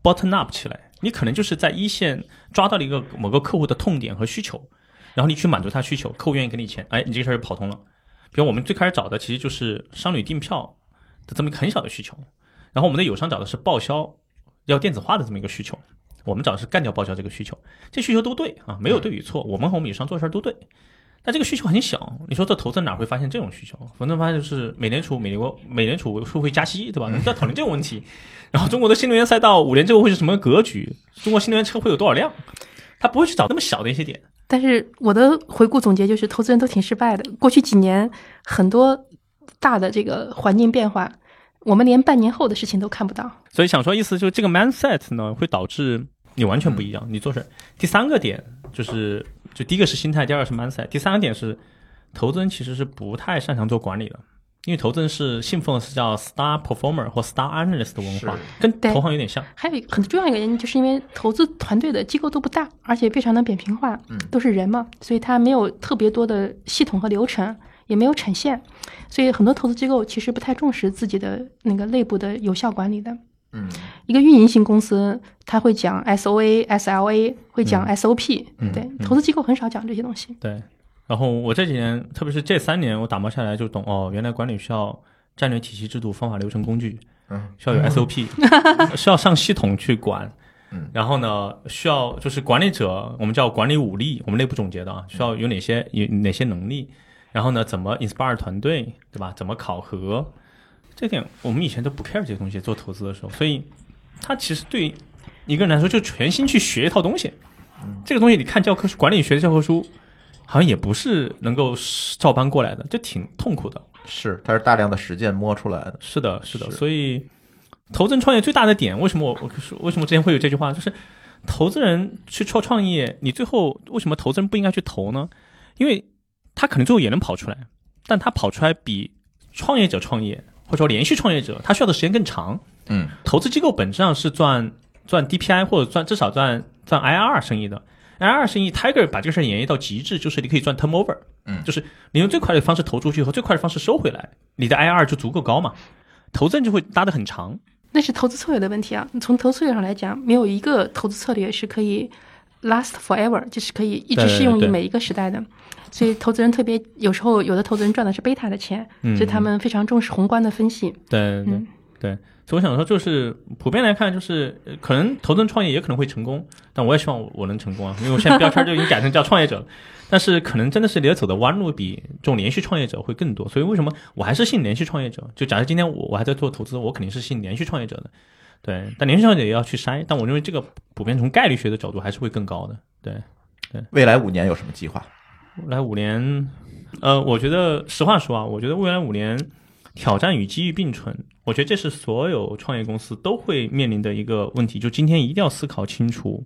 ，bottom up 起来。你可能就是在一线抓到了一个某个客户的痛点和需求，然后你去满足他需求，客户愿意给你钱，哎，你这个事儿就跑通了。比如我们最开始找的其实就是商旅订票的这么一个很小的需求，然后我们的友商找的是报销要电子化的这么一个需求，我们找的是干掉报销这个需求，这需求都对啊，没有对与错，我们和我们友商做事儿都对。但这个需求很小，你说这投资哪会发现这种需求？反正发现就是美联储、美国、美联储会不会加息，对吧？在讨论这个问题。然后中国的新能源赛道五年之后会是什么格局？中国新能源车会有多少辆？他不会去找那么小的一些点。但是我的回顾总结就是，投资人都挺失败的。过去几年很多大的这个环境变化，我们连半年后的事情都看不到。所以想说意思就是这个 mindset 呢，会导致你完全不一样。你做事第三个点就是。就第一个是心态，第二个是 mindset，第三个点是，投资人其实是不太擅长做管理的，因为投资人是信奉的是叫 star performer 或 star analyst 的文化，跟投行有点像。还有一很重要一个原因，就是因为投资团队的机构都不大，而且非常的扁平化，都是人嘛，所以他没有特别多的系统和流程，也没有产线，所以很多投资机构其实不太重视自己的那个内部的有效管理的。嗯，一个运营型公司，他会讲 S O A S L A，会讲 S O P，对，投资机构很少讲这些东西。对，然后我这几年，特别是这三年，我打磨下来就懂哦，原来管理需要战略体系、制度、方法、流程、工具，嗯，需要有 S O P，需要上系统去管，嗯，然后呢，需要就是管理者，我们叫管理武力，我们内部总结的啊，需要有哪些有哪些能力，然后呢，怎么 inspire 团队，对吧？怎么考核？这点我们以前都不 care 这些东西，做投资的时候，所以他其实对一个人来说就全心去学一套东西。这个东西你看教科书，管理学的教科书好像也不是能够照搬过来的，就挺痛苦的。是，它是大量的实践摸出来的。是的，是的。所以投资人创业最大的点，为什么我我说为什么之前会有这句话，就是投资人去创创业，你最后为什么投资人不应该去投呢？因为他可能最后也能跑出来，但他跑出来比创业者创业。或者说连续创业者，他需要的时间更长。嗯，投资机构本质上是赚赚 DPI 或者赚至少赚赚 IRR 生意的。IRR 生意，Tiger 把这个事儿演绎到极致，就是你可以赚 turnover。嗯，就是你用最快的方式投出去和最快的方式收回来，你的 IRR 就足够高嘛。投资人就会搭得很长。那是投资策略的问题啊。从投资策略上来讲，没有一个投资策略是可以 last forever，就是可以一直适用于每一个时代的。所以投资人特别有时候有的投资人赚的是贝塔的钱，所以他们非常重视宏观的分析。对对对，所以我想说，就是普遍来看，就是可能投资人创业也可能会成功，但我也希望我能成功啊，因为我现在标签就已经改成叫创业者了。但是可能真的是你要走的弯路比这种连续创业者会更多，所以为什么我还是信连续创业者？就假设今天我我还在做投资，我肯定是信连续创业者的。对，但连续创业者也要去筛，但我认为这个普遍从概率学的角度还是会更高的。对对，未来五年有什么计划？未来五年，呃，我觉得实话说啊，我觉得未来五年挑战与机遇并存，我觉得这是所有创业公司都会面临的一个问题。就今天一定要思考清楚，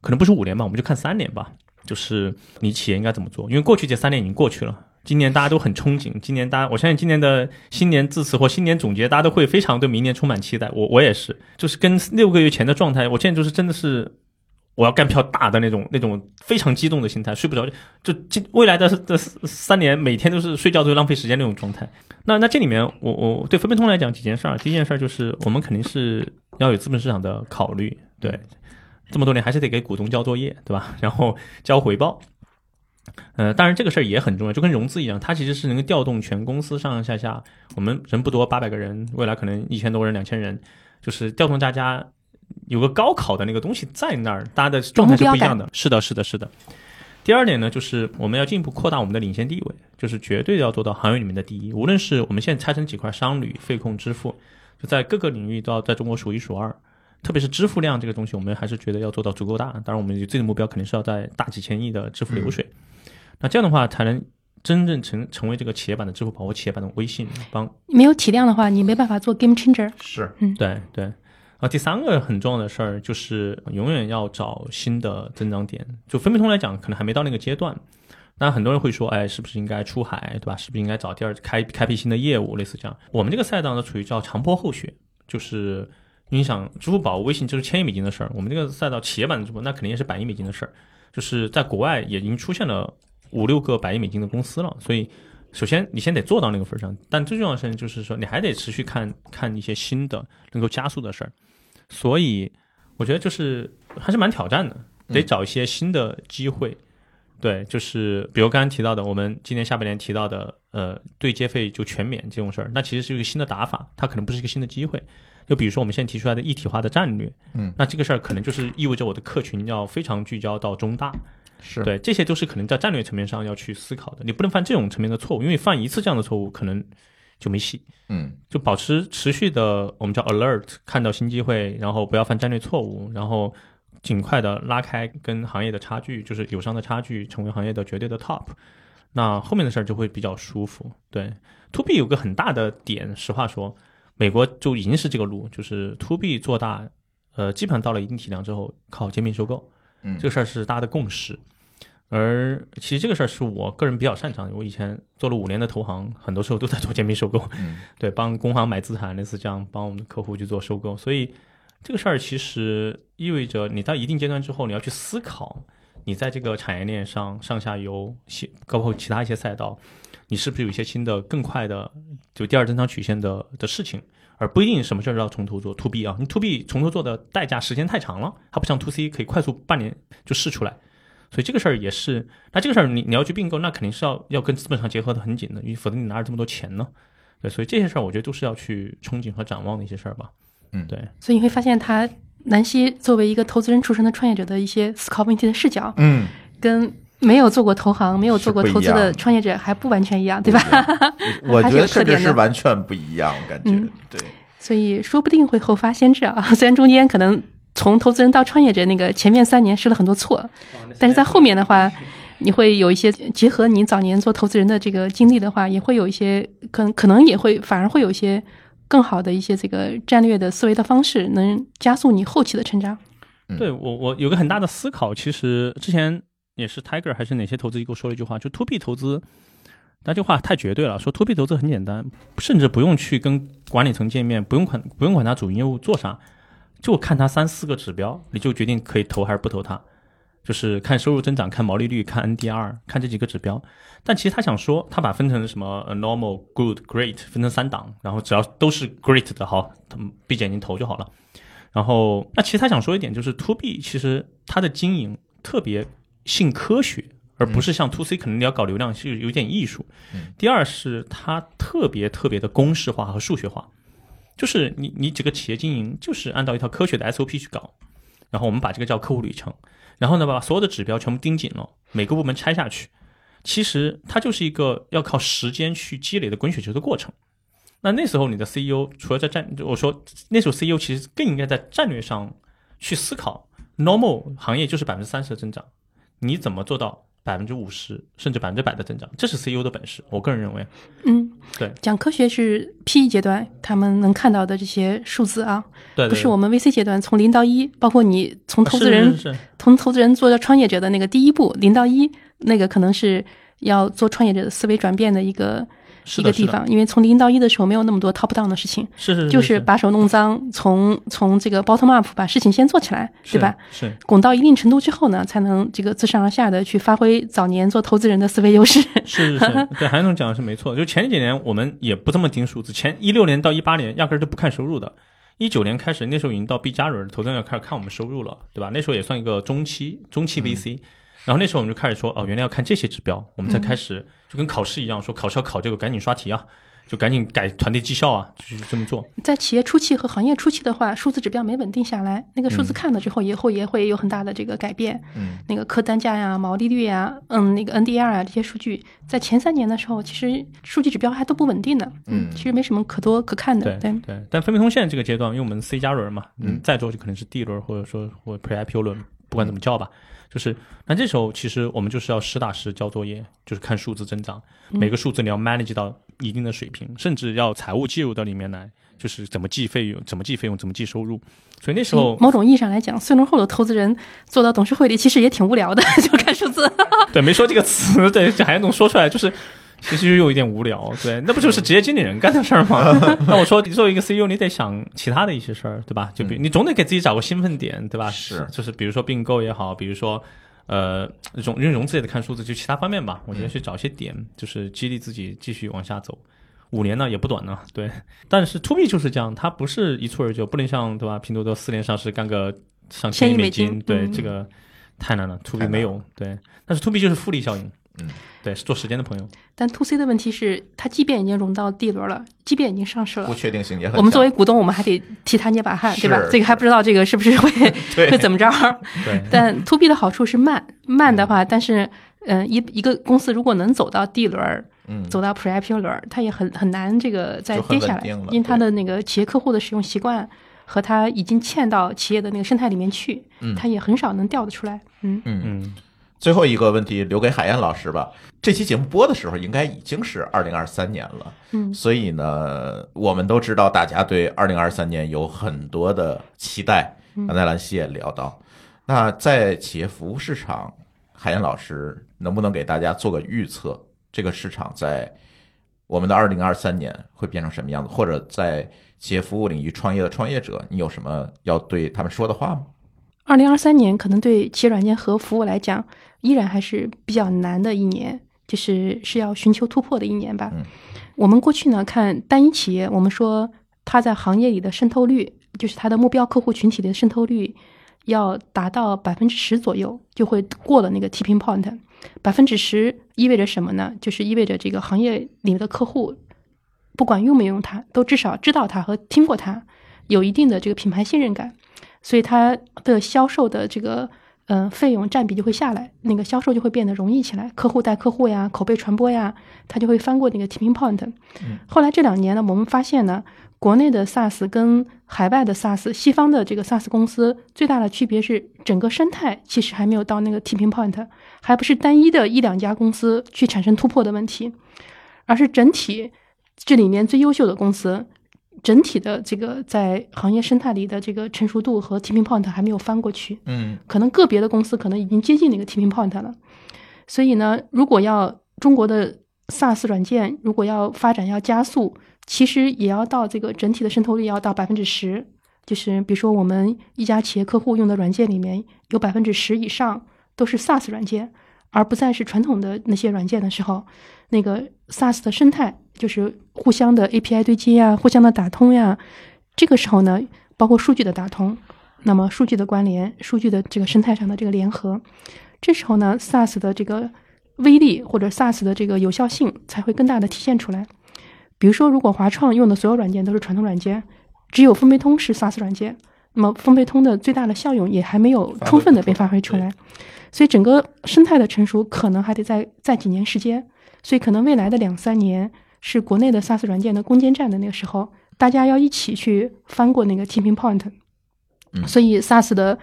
可能不是五年吧，我们就看三年吧。就是你企业应该怎么做？因为过去这三年已经过去了，今年大家都很憧憬，今年大家我相信今年的新年致辞或新年总结，大家都会非常对明年充满期待。我我也是，就是跟六个月前的状态，我现在就是真的是。我要干票大的那种，那种非常激动的心态，睡不着就就未来的这三年，每天都是睡觉都浪费时间那种状态。那那这里面，我我对分配通来讲几件事儿。第一件事儿就是，我们肯定是要有资本市场的考虑，对，这么多年还是得给股东交作业，对吧？然后交回报。呃，当然这个事儿也很重要，就跟融资一样，它其实是能够调动全公司上上下下。我们人不多，八百个人，未来可能一千多人、两千人，就是调动大家。有个高考的那个东西在那儿，大家的状态是不一样的。是的，是的，是的。第二点呢，就是我们要进一步扩大我们的领先地位，就是绝对要做到行业里面的第一。无论是我们现在拆成几块商旅、费控、支付，就在各个领域都要在中国数一数二。特别是支付量这个东西，我们还是觉得要做到足够大。当然，我们自己的目标肯定是要在大几千亿的支付流水。那这样的话，才能真正成成为这个企业版的支付宝或企业版的微信。帮没有体量的话，你没办法做 game changer。是，嗯对对。啊，第三个很重要的事儿就是永远要找新的增长点。就分配通来讲，可能还没到那个阶段。那很多人会说，哎，是不是应该出海，对吧？是不是应该找第二开开辟新的业务，类似这样？我们这个赛道呢，处于叫长坡后雪，就是你想支付宝、微信就是千亿美金的事儿，我们这个赛道企业版的支付那肯定也是百亿美金的事儿。就是在国外也已经出现了五六个百亿美金的公司了，所以首先你先得做到那个份儿上。但最重要的事情就是说，你还得持续看看一些新的能够加速的事儿。所以我觉得就是还是蛮挑战的，得找一些新的机会。对，就是比如刚刚提到的，我们今年下半年提到的，呃，对接费就全免这种事儿，那其实是一个新的打法，它可能不是一个新的机会。就比如说我们现在提出来的一体化的战略，嗯，那这个事儿可能就是意味着我的客群要非常聚焦到中大，是对，这些都是可能在战略层面上要去思考的。你不能犯这种层面的错误，因为犯一次这样的错误，可能就没戏。嗯，就保持持续的，我们叫 alert，看到新机会，然后不要犯战略错误，然后。尽快的拉开跟行业的差距，就是友商的差距，成为行业的绝对的 top，那后面的事儿就会比较舒服。对，to B 有个很大的点，实话说，美国就已经是这个路，就是 to B 做大，呃，基本上到了一定体量之后，靠兼并收购，嗯，这个事儿是大家的共识。而其实这个事儿是我个人比较擅长的，我以前做了五年的投行，很多时候都在做兼并收购，嗯，对，帮工行买资产，类似这样，帮我们的客户去做收购，所以。这个事儿其实意味着你到一定阶段之后，你要去思考，你在这个产业链上上下游，包括其他一些赛道，你是不是有一些新的、更快的就第二增长曲线的的事情，而不一定什么事儿都要从头做。To B 啊，你 To B 从头做的代价时间太长了，它不像 To C 可以快速半年就试出来，所以这个事儿也是。那这个事儿你你要去并购，那肯定是要要跟资本上结合的很紧的，因为否则你哪有这么多钱呢？对，所以这些事儿我觉得都是要去憧憬和展望的一些事儿吧。嗯，对，所以你会发现，他南希作为一个投资人出身的创业者的一些思考问题的视角，嗯，跟没有做过投行、没有做过投资的创业者还不完全一样，对吧？我觉得甚至是完全不一样，感觉对。所以说不定会后发先至啊！虽然中间可能从投资人到创业者那个前面三年试了很多错，但是在后面的话，你会有一些结合你早年做投资人的这个经历的话，也会有一些可能，可能也会反而会有一些。更好的一些这个战略的思维的方式，能加速你后期的成长。对我，我有个很大的思考。其实之前也是 Tiger 还是哪些投资机构说了一句话，就 To B 投资，那句话太绝对了。说 To B 投资很简单，甚至不用去跟管理层见面，不用管不用管他主营业务做啥，就看他三四个指标，你就决定可以投还是不投他。就是看收入增长，看毛利率，看 NDR，看这几个指标。但其实他想说，他把分成什么 normal、good、great 分成三档，然后只要都是 great 的，好，他们闭着眼睛投就好了。然后，那其实他想说一点，就是 to B 其实它的经营特别信科学，而不是像 to C 可能你要搞流量是有点艺术。第二是它特别特别的公式化和数学化，就是你你几个企业经营就是按照一套科学的 SOP 去搞，然后我们把这个叫客户旅程。然后呢，把所有的指标全部盯紧了，每个部门拆下去，其实它就是一个要靠时间去积累的滚雪球的过程。那那时候你的 CEO 除了在战，我说那时候 CEO 其实更应该在战略上去思考，normal 行业就是百分之三十的增长，你怎么做到？百分之五十甚至百分之百的增长，这是 CEO 的本事。我个人认为，嗯，对，讲科学是 PE 阶段他们能看到的这些数字啊，对，不是我们 VC 阶段从零到一，包括你从投资人从投资人做到创业者的那个第一步零到一，那个可能是要做创业者的思维转变的一个。一个地方，因为从零到一的时候没有那么多 top down 的事情，是是，就是把手弄脏，从从这个 bottom up 把事情先做起来，对吧？是滚到一定程度之后呢，才能这个自上而下的去发挥早年做投资人的思维优势。是是是，对韩总讲的是没错。就前几年我们也不这么盯数字，前一六年到一八年压根儿就不看收入的，一九年开始那时候已经到 B 加轮，投资人要开始看我们收入了，对吧？那时候也算一个中期中期 VC。然后那时候我们就开始说，哦，原来要看这些指标，我们才开始就跟考试一样，说考试要考这个，赶紧刷题啊，就赶紧改团队绩效啊，就是这么做。在企业初期和行业初期的话，数字指标没稳定下来，那个数字看了之后，以后也会有很大的这个改变。嗯，那个客单价呀、毛利率呀、嗯，那个 NDR 啊这些数据，在前三年的时候，其实数据指标还都不稳定的。嗯其实没什么可多可看的。对对，对，但分配通现在这个阶段，因为我们 C 加轮嘛，嗯嗯，再做就可能是 D 轮或者说或 Pre IPO 轮，不管怎么叫吧。就是，那这时候其实我们就是要实打实交作业，就是看数字增长，每个数字你要 manage 到一定的水平，甚至要财务介入到里面来，就是怎么计费用，怎么计费用，怎么计收入。所以那时候，某种意义上来讲，碎轮后的投资人做到董事会里，其实也挺无聊的，就看数字。对，没说这个词，对，这还能说出来，就是其实又有一点无聊，对，那不就是职业经理人干的事儿吗？那我说，你作为一个 CEO，你得想其他的一些事儿，对吧？就比你总得给自己找个兴奋点，对吧？嗯是就是比如说并购也好，比如说。呃，融因为融资也得看数字，就其他方面吧。我觉得去找一些点，就是激励自己继续往下走。五年呢也不短呢，对。但是 to B 就是这样，它不是一蹴而就，不能像对吧？拼多多四年上市干个上千亿美金，对、嗯这个太难了。to B 没有，对。但是 to B 就是复利效应，嗯，对，是做时间的朋友。但 to C 的问题是，它即便已经融到 D 轮了，即便已经上市了不，确定性也很。我们作为股东，我们还得替他捏把汗，对吧？这个还不知道这个是不是会 会怎么着。对，但 to B 的好处是慢，慢的话，但是，嗯、一一个公司如果能走到 D 轮，嗯走到 Pre IPO 轮，它也很很难这个再跌下来因为它的那个企业客户的使用习惯和它已经嵌到企业的那个生态里面去，嗯它也很少能调得出来。嗯，嗯，嗯，最后一个问题留给海燕老师吧。这期节目播的时候，应该已经是二零二三年了。嗯所以呢，我们都知道大家对二零二三年有很多的期待。嗯刚才兰溪也聊到，那在企业服务市场，海燕老师能不能给大家做个预测？这个市场在我们的二零二三年会变成什么样子？或者在企业服务领域创业的创业者，你有什么要对他们说的话吗？二零二三年可能对企业软件和服务来讲，依然还是比较难的一年，就是是要寻求突破的一年吧。嗯我们过去呢看单一企业，我们说它在行业里的渗透率，就是它的目标客户群体的渗透率要达到百分之十左右，就会过了那个 tipping point。百分之十意味着什么呢？就是意味着这个行业里的客户，不管用没用它，都至少知道它和听过它，有一定的这个品牌信任感。所以它的销售的这个嗯、呃费用占比就会下来，那个销售就会变得容易起来，客户带客户呀，口碑传播呀，它就会翻过那个 tipping point。后来这两年呢，我们发现呢，国内的 SaaS 跟海外的 SaaS，西方的这个 SaaS 公司最大的区别是，整个生态其实还没有到那个 tipping point，还不是单一的一两家公司去产生突破的问题，而是整体这里面最优秀的公司。整体的这个在行业生态里的这个成熟度和 tipping point 还没有翻过去，嗯可能个别的公司可能已经接近那个 tipping point 了。所以呢，如果要中国的 SaaS 软件如果要发展要加速，其实也要到这个整体的渗透率要到百分之十。就是比如说我们一家企业客户用的软件里面有百分之十以上都是 SaaS 软件，而不再是传统的那些软件的时候，那个 SaaS 的生态就是互相的 API 对接呀，互相的打通呀。这个时候呢，包括数据的打通，那么数据的关联，数据的这个生态上的这个联合，这时候呢，SaaS 的这个威力或者 SaaS 的这个有效性才会更大的体现出来。比如说，如果华创用的所有软件都是传统软件，只有分贝通是 SaaS 软件，那么分贝通的最大的效用也还没有充分的被发挥出来。所以整个生态的成熟可能还得再再几年时间。所以可能未来的两三年是国内的 SaaS 软件的攻坚战的那个时候，大家要一起去翻过那个 tipping point。嗯所以 SaaS 的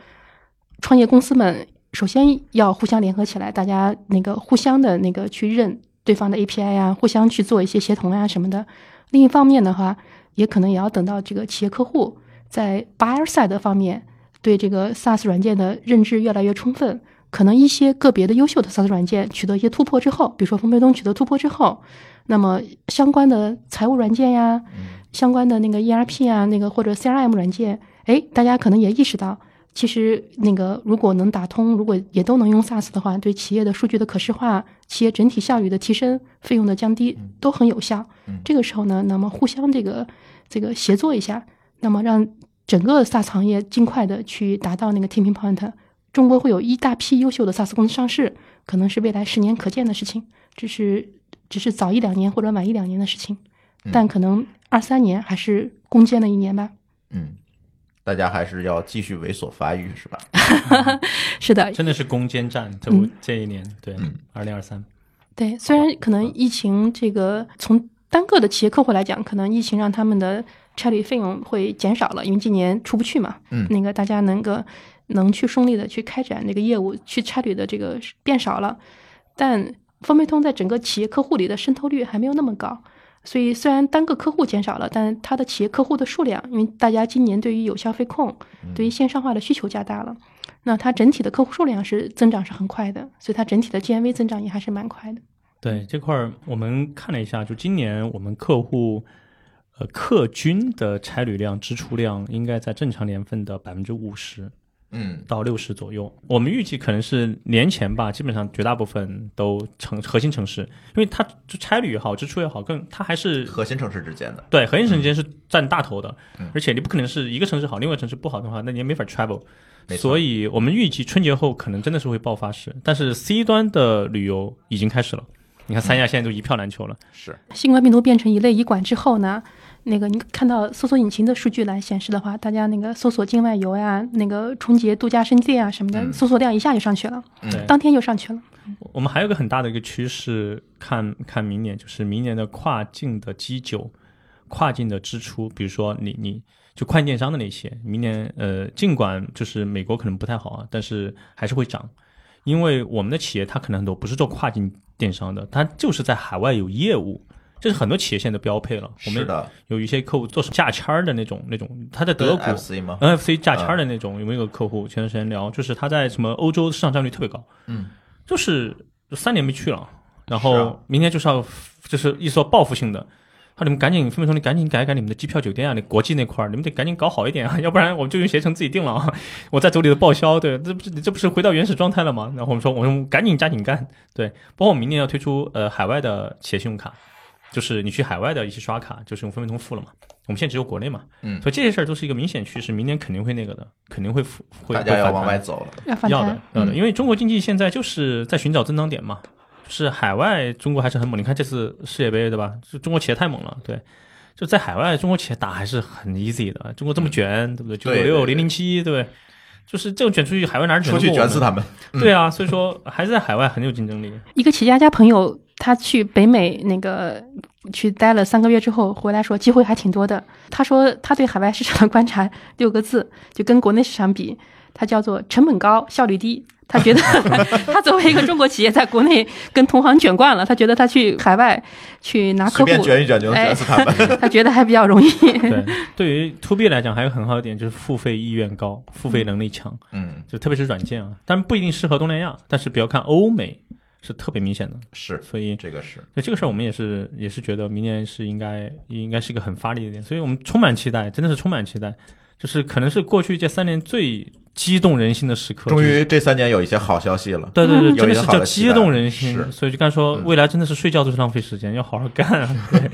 创业公司们首先要互相联合起来，大家那个互相的那个去认对方的 API 啊、互相去做一些协同啊、什么的。另一方面的话，也可能也要等到这个企业客户在 buyer side 方面对这个 SaaS 软件的认知越来越充分，可能一些个别的优秀的 SaaS 软件取得一些突破之后，比如说分配通取得突破之后，那么相关的财务软件呀，相关的那个 ERP 啊，那个或者 CRM 软件，哎，大家可能也意识到，其实那个如果能打通，如果也都能用 SaaS 的话，对企业的数据的可视化、企业整体效率的提升、费用的降低都很有效。这个时候呢，那么互相这个这个协作一下，那么让整个 SaaS 行业尽快的去达到那个 tipping point。中国会有一大批优秀的 SaaS 公司上市，可能是未来十年可见的事情，只是只是早一两年或者晚一两年的事情。但可能二三年还是攻坚的一年吧。嗯，大家还是要继续猥琐发育，是吧？是的，真的是攻坚战，这嗯这一年，对嗯，二零二三，对，虽然可能疫情这个从单个的企业客户来讲，可能疫情让他们的差旅费用会减少了，因为今年出不去嘛，嗯那个大家能够能去顺利的去开展这个业务，去差旅的这个变少了，但方便通在整个企业客户里的渗透率还没有那么高。所以，虽然单个客户减少了，但它的企业客户的数量，因为大家今年对于有消费控、对于线上化的需求加大了，那它整体的客户数量是增长是很快的，所以它整体的 GMV 增长也还是蛮快的。对这块儿我们看了一下，就今年我们客户呃客均的差旅量、支出量应该在正常年份的百分之五十嗯。到六十左右。我们预计可能是年前吧，基本上绝大部分都城核心城市，因为它就差旅也好，支出也好，更它还是核心城市之间的，对核心城市之间是占大头的，嗯。而且你不可能是一个城市好，另外一个城市不好的话，那你也没法 travel。没。错。所以我们预计春节后可能真的是会爆发式，但是 C 端的旅游已经开始了。你看三亚现在都一票难求了，是。新冠病毒变成一类医管之后呢，那个你看到搜索引擎的数据来显示的话，大家那个搜索境外游呀、那个春节度假胜地啊什么的，嗯搜索量一下就上去了，嗯当天就上去了。我们还有一个很大的一个趋势，看看明年就是明年的跨境的基酒、跨境的支出，比如说你你就跨境电商的那些，明年呃，尽管就是美国可能不太好啊，但是还是会涨，因为我们的企业它可能很多不是做跨境电商的，它就是在海外有业务。这是很多企业现在的标配了。我们是的，有一些客户做价签儿的那种那种，他在德国 NFC 吗？NFC 价签儿的那种，有没有个客户前段时间聊，就是他在什么欧洲市场占有率特别高，嗯，就是三年没去了，然后明天就是要就是一说报复性的，说你们赶紧分分钟你赶紧改改你们的机票酒店啊，你国际那块儿你们得赶紧搞好一点啊，要不然我们就用携程自己定了啊，我在走你的报销，对，这不是这不是回到原始状态了吗？然后我们说我们赶紧加紧干，对，包括我们明年要推出呃海外的企业信用卡。就是你去海外的一些刷卡，就是用分分通付了嘛。我们现在只有国内嘛，嗯所以这些事儿都是一个明显趋势，明年肯定会那个的，肯定会付会大家要会往外走了。要的，，要的，嗯因为中国经济现在就是在寻找增长点嘛，就是海外中国还是很猛。你看这次世界杯对吧？就中国企业太猛了，对，就在海外中国企业打还是很 easy 的。中国这么卷，对不对？九六零零七，对不对？就是这种卷出去，海外哪儿卷出去卷死他们。对啊，所以说还是在海外很有竞争力。一个企业家朋友，他去北美那个去待了三个月之后回来说，机会还挺多的。他说他对海外市场的观察六个字，就跟国内市场比，它叫做成本高，效率低。他觉得 他作为一个中国企业，在国内跟同行卷惯了，他觉得他去海外去拿客随户，便卷一卷就能卷死他们。他觉得还比较容易。对，对于 to B 来讲，还有很好的点就是付费意愿高，付费能力强，嗯，就特别是软件啊，但不一定适合东南亚，但是比较看欧美是特别明显的。是所以这个是那这个事儿，我们也是也是觉得明年是应该应该是一个很发力的点，所以我们充满期待，真的是充满期待，就是可能是过去这三年最激动人心的时刻。终于这三年有一些好消息了。对对对，嗯真的是叫激动人心，所以就刚说嗯未来真的是睡觉都是浪费时间，要好好干啊。对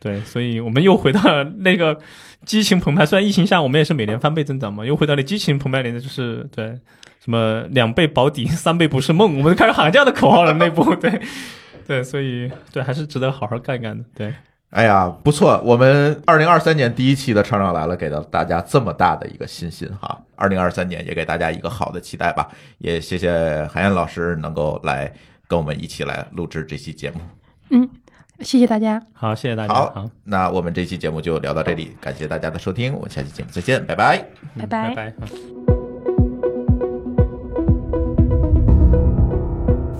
对，所以我们又回到了那个激情澎湃，虽然疫情下我们也是每年翻倍增长嘛，又回到了激情澎湃里的就是对。什么两倍保底，三倍不是梦，我们开始喊这样的口号了。内部对，对，所以对还是值得好好干干的。对，哎呀，不错！我们二零二三年第一期的《厂长来了》给到大家这么大的一个信心哈，二零二三年也给大家一个好的期待吧。也谢谢海燕老师能够来跟我们一起来录制这期节目。嗯，谢谢大家。好，谢谢大家。好好，那我们这期节目就聊到这里，感谢大家的收听，我们下期节目再见，拜拜拜拜拜。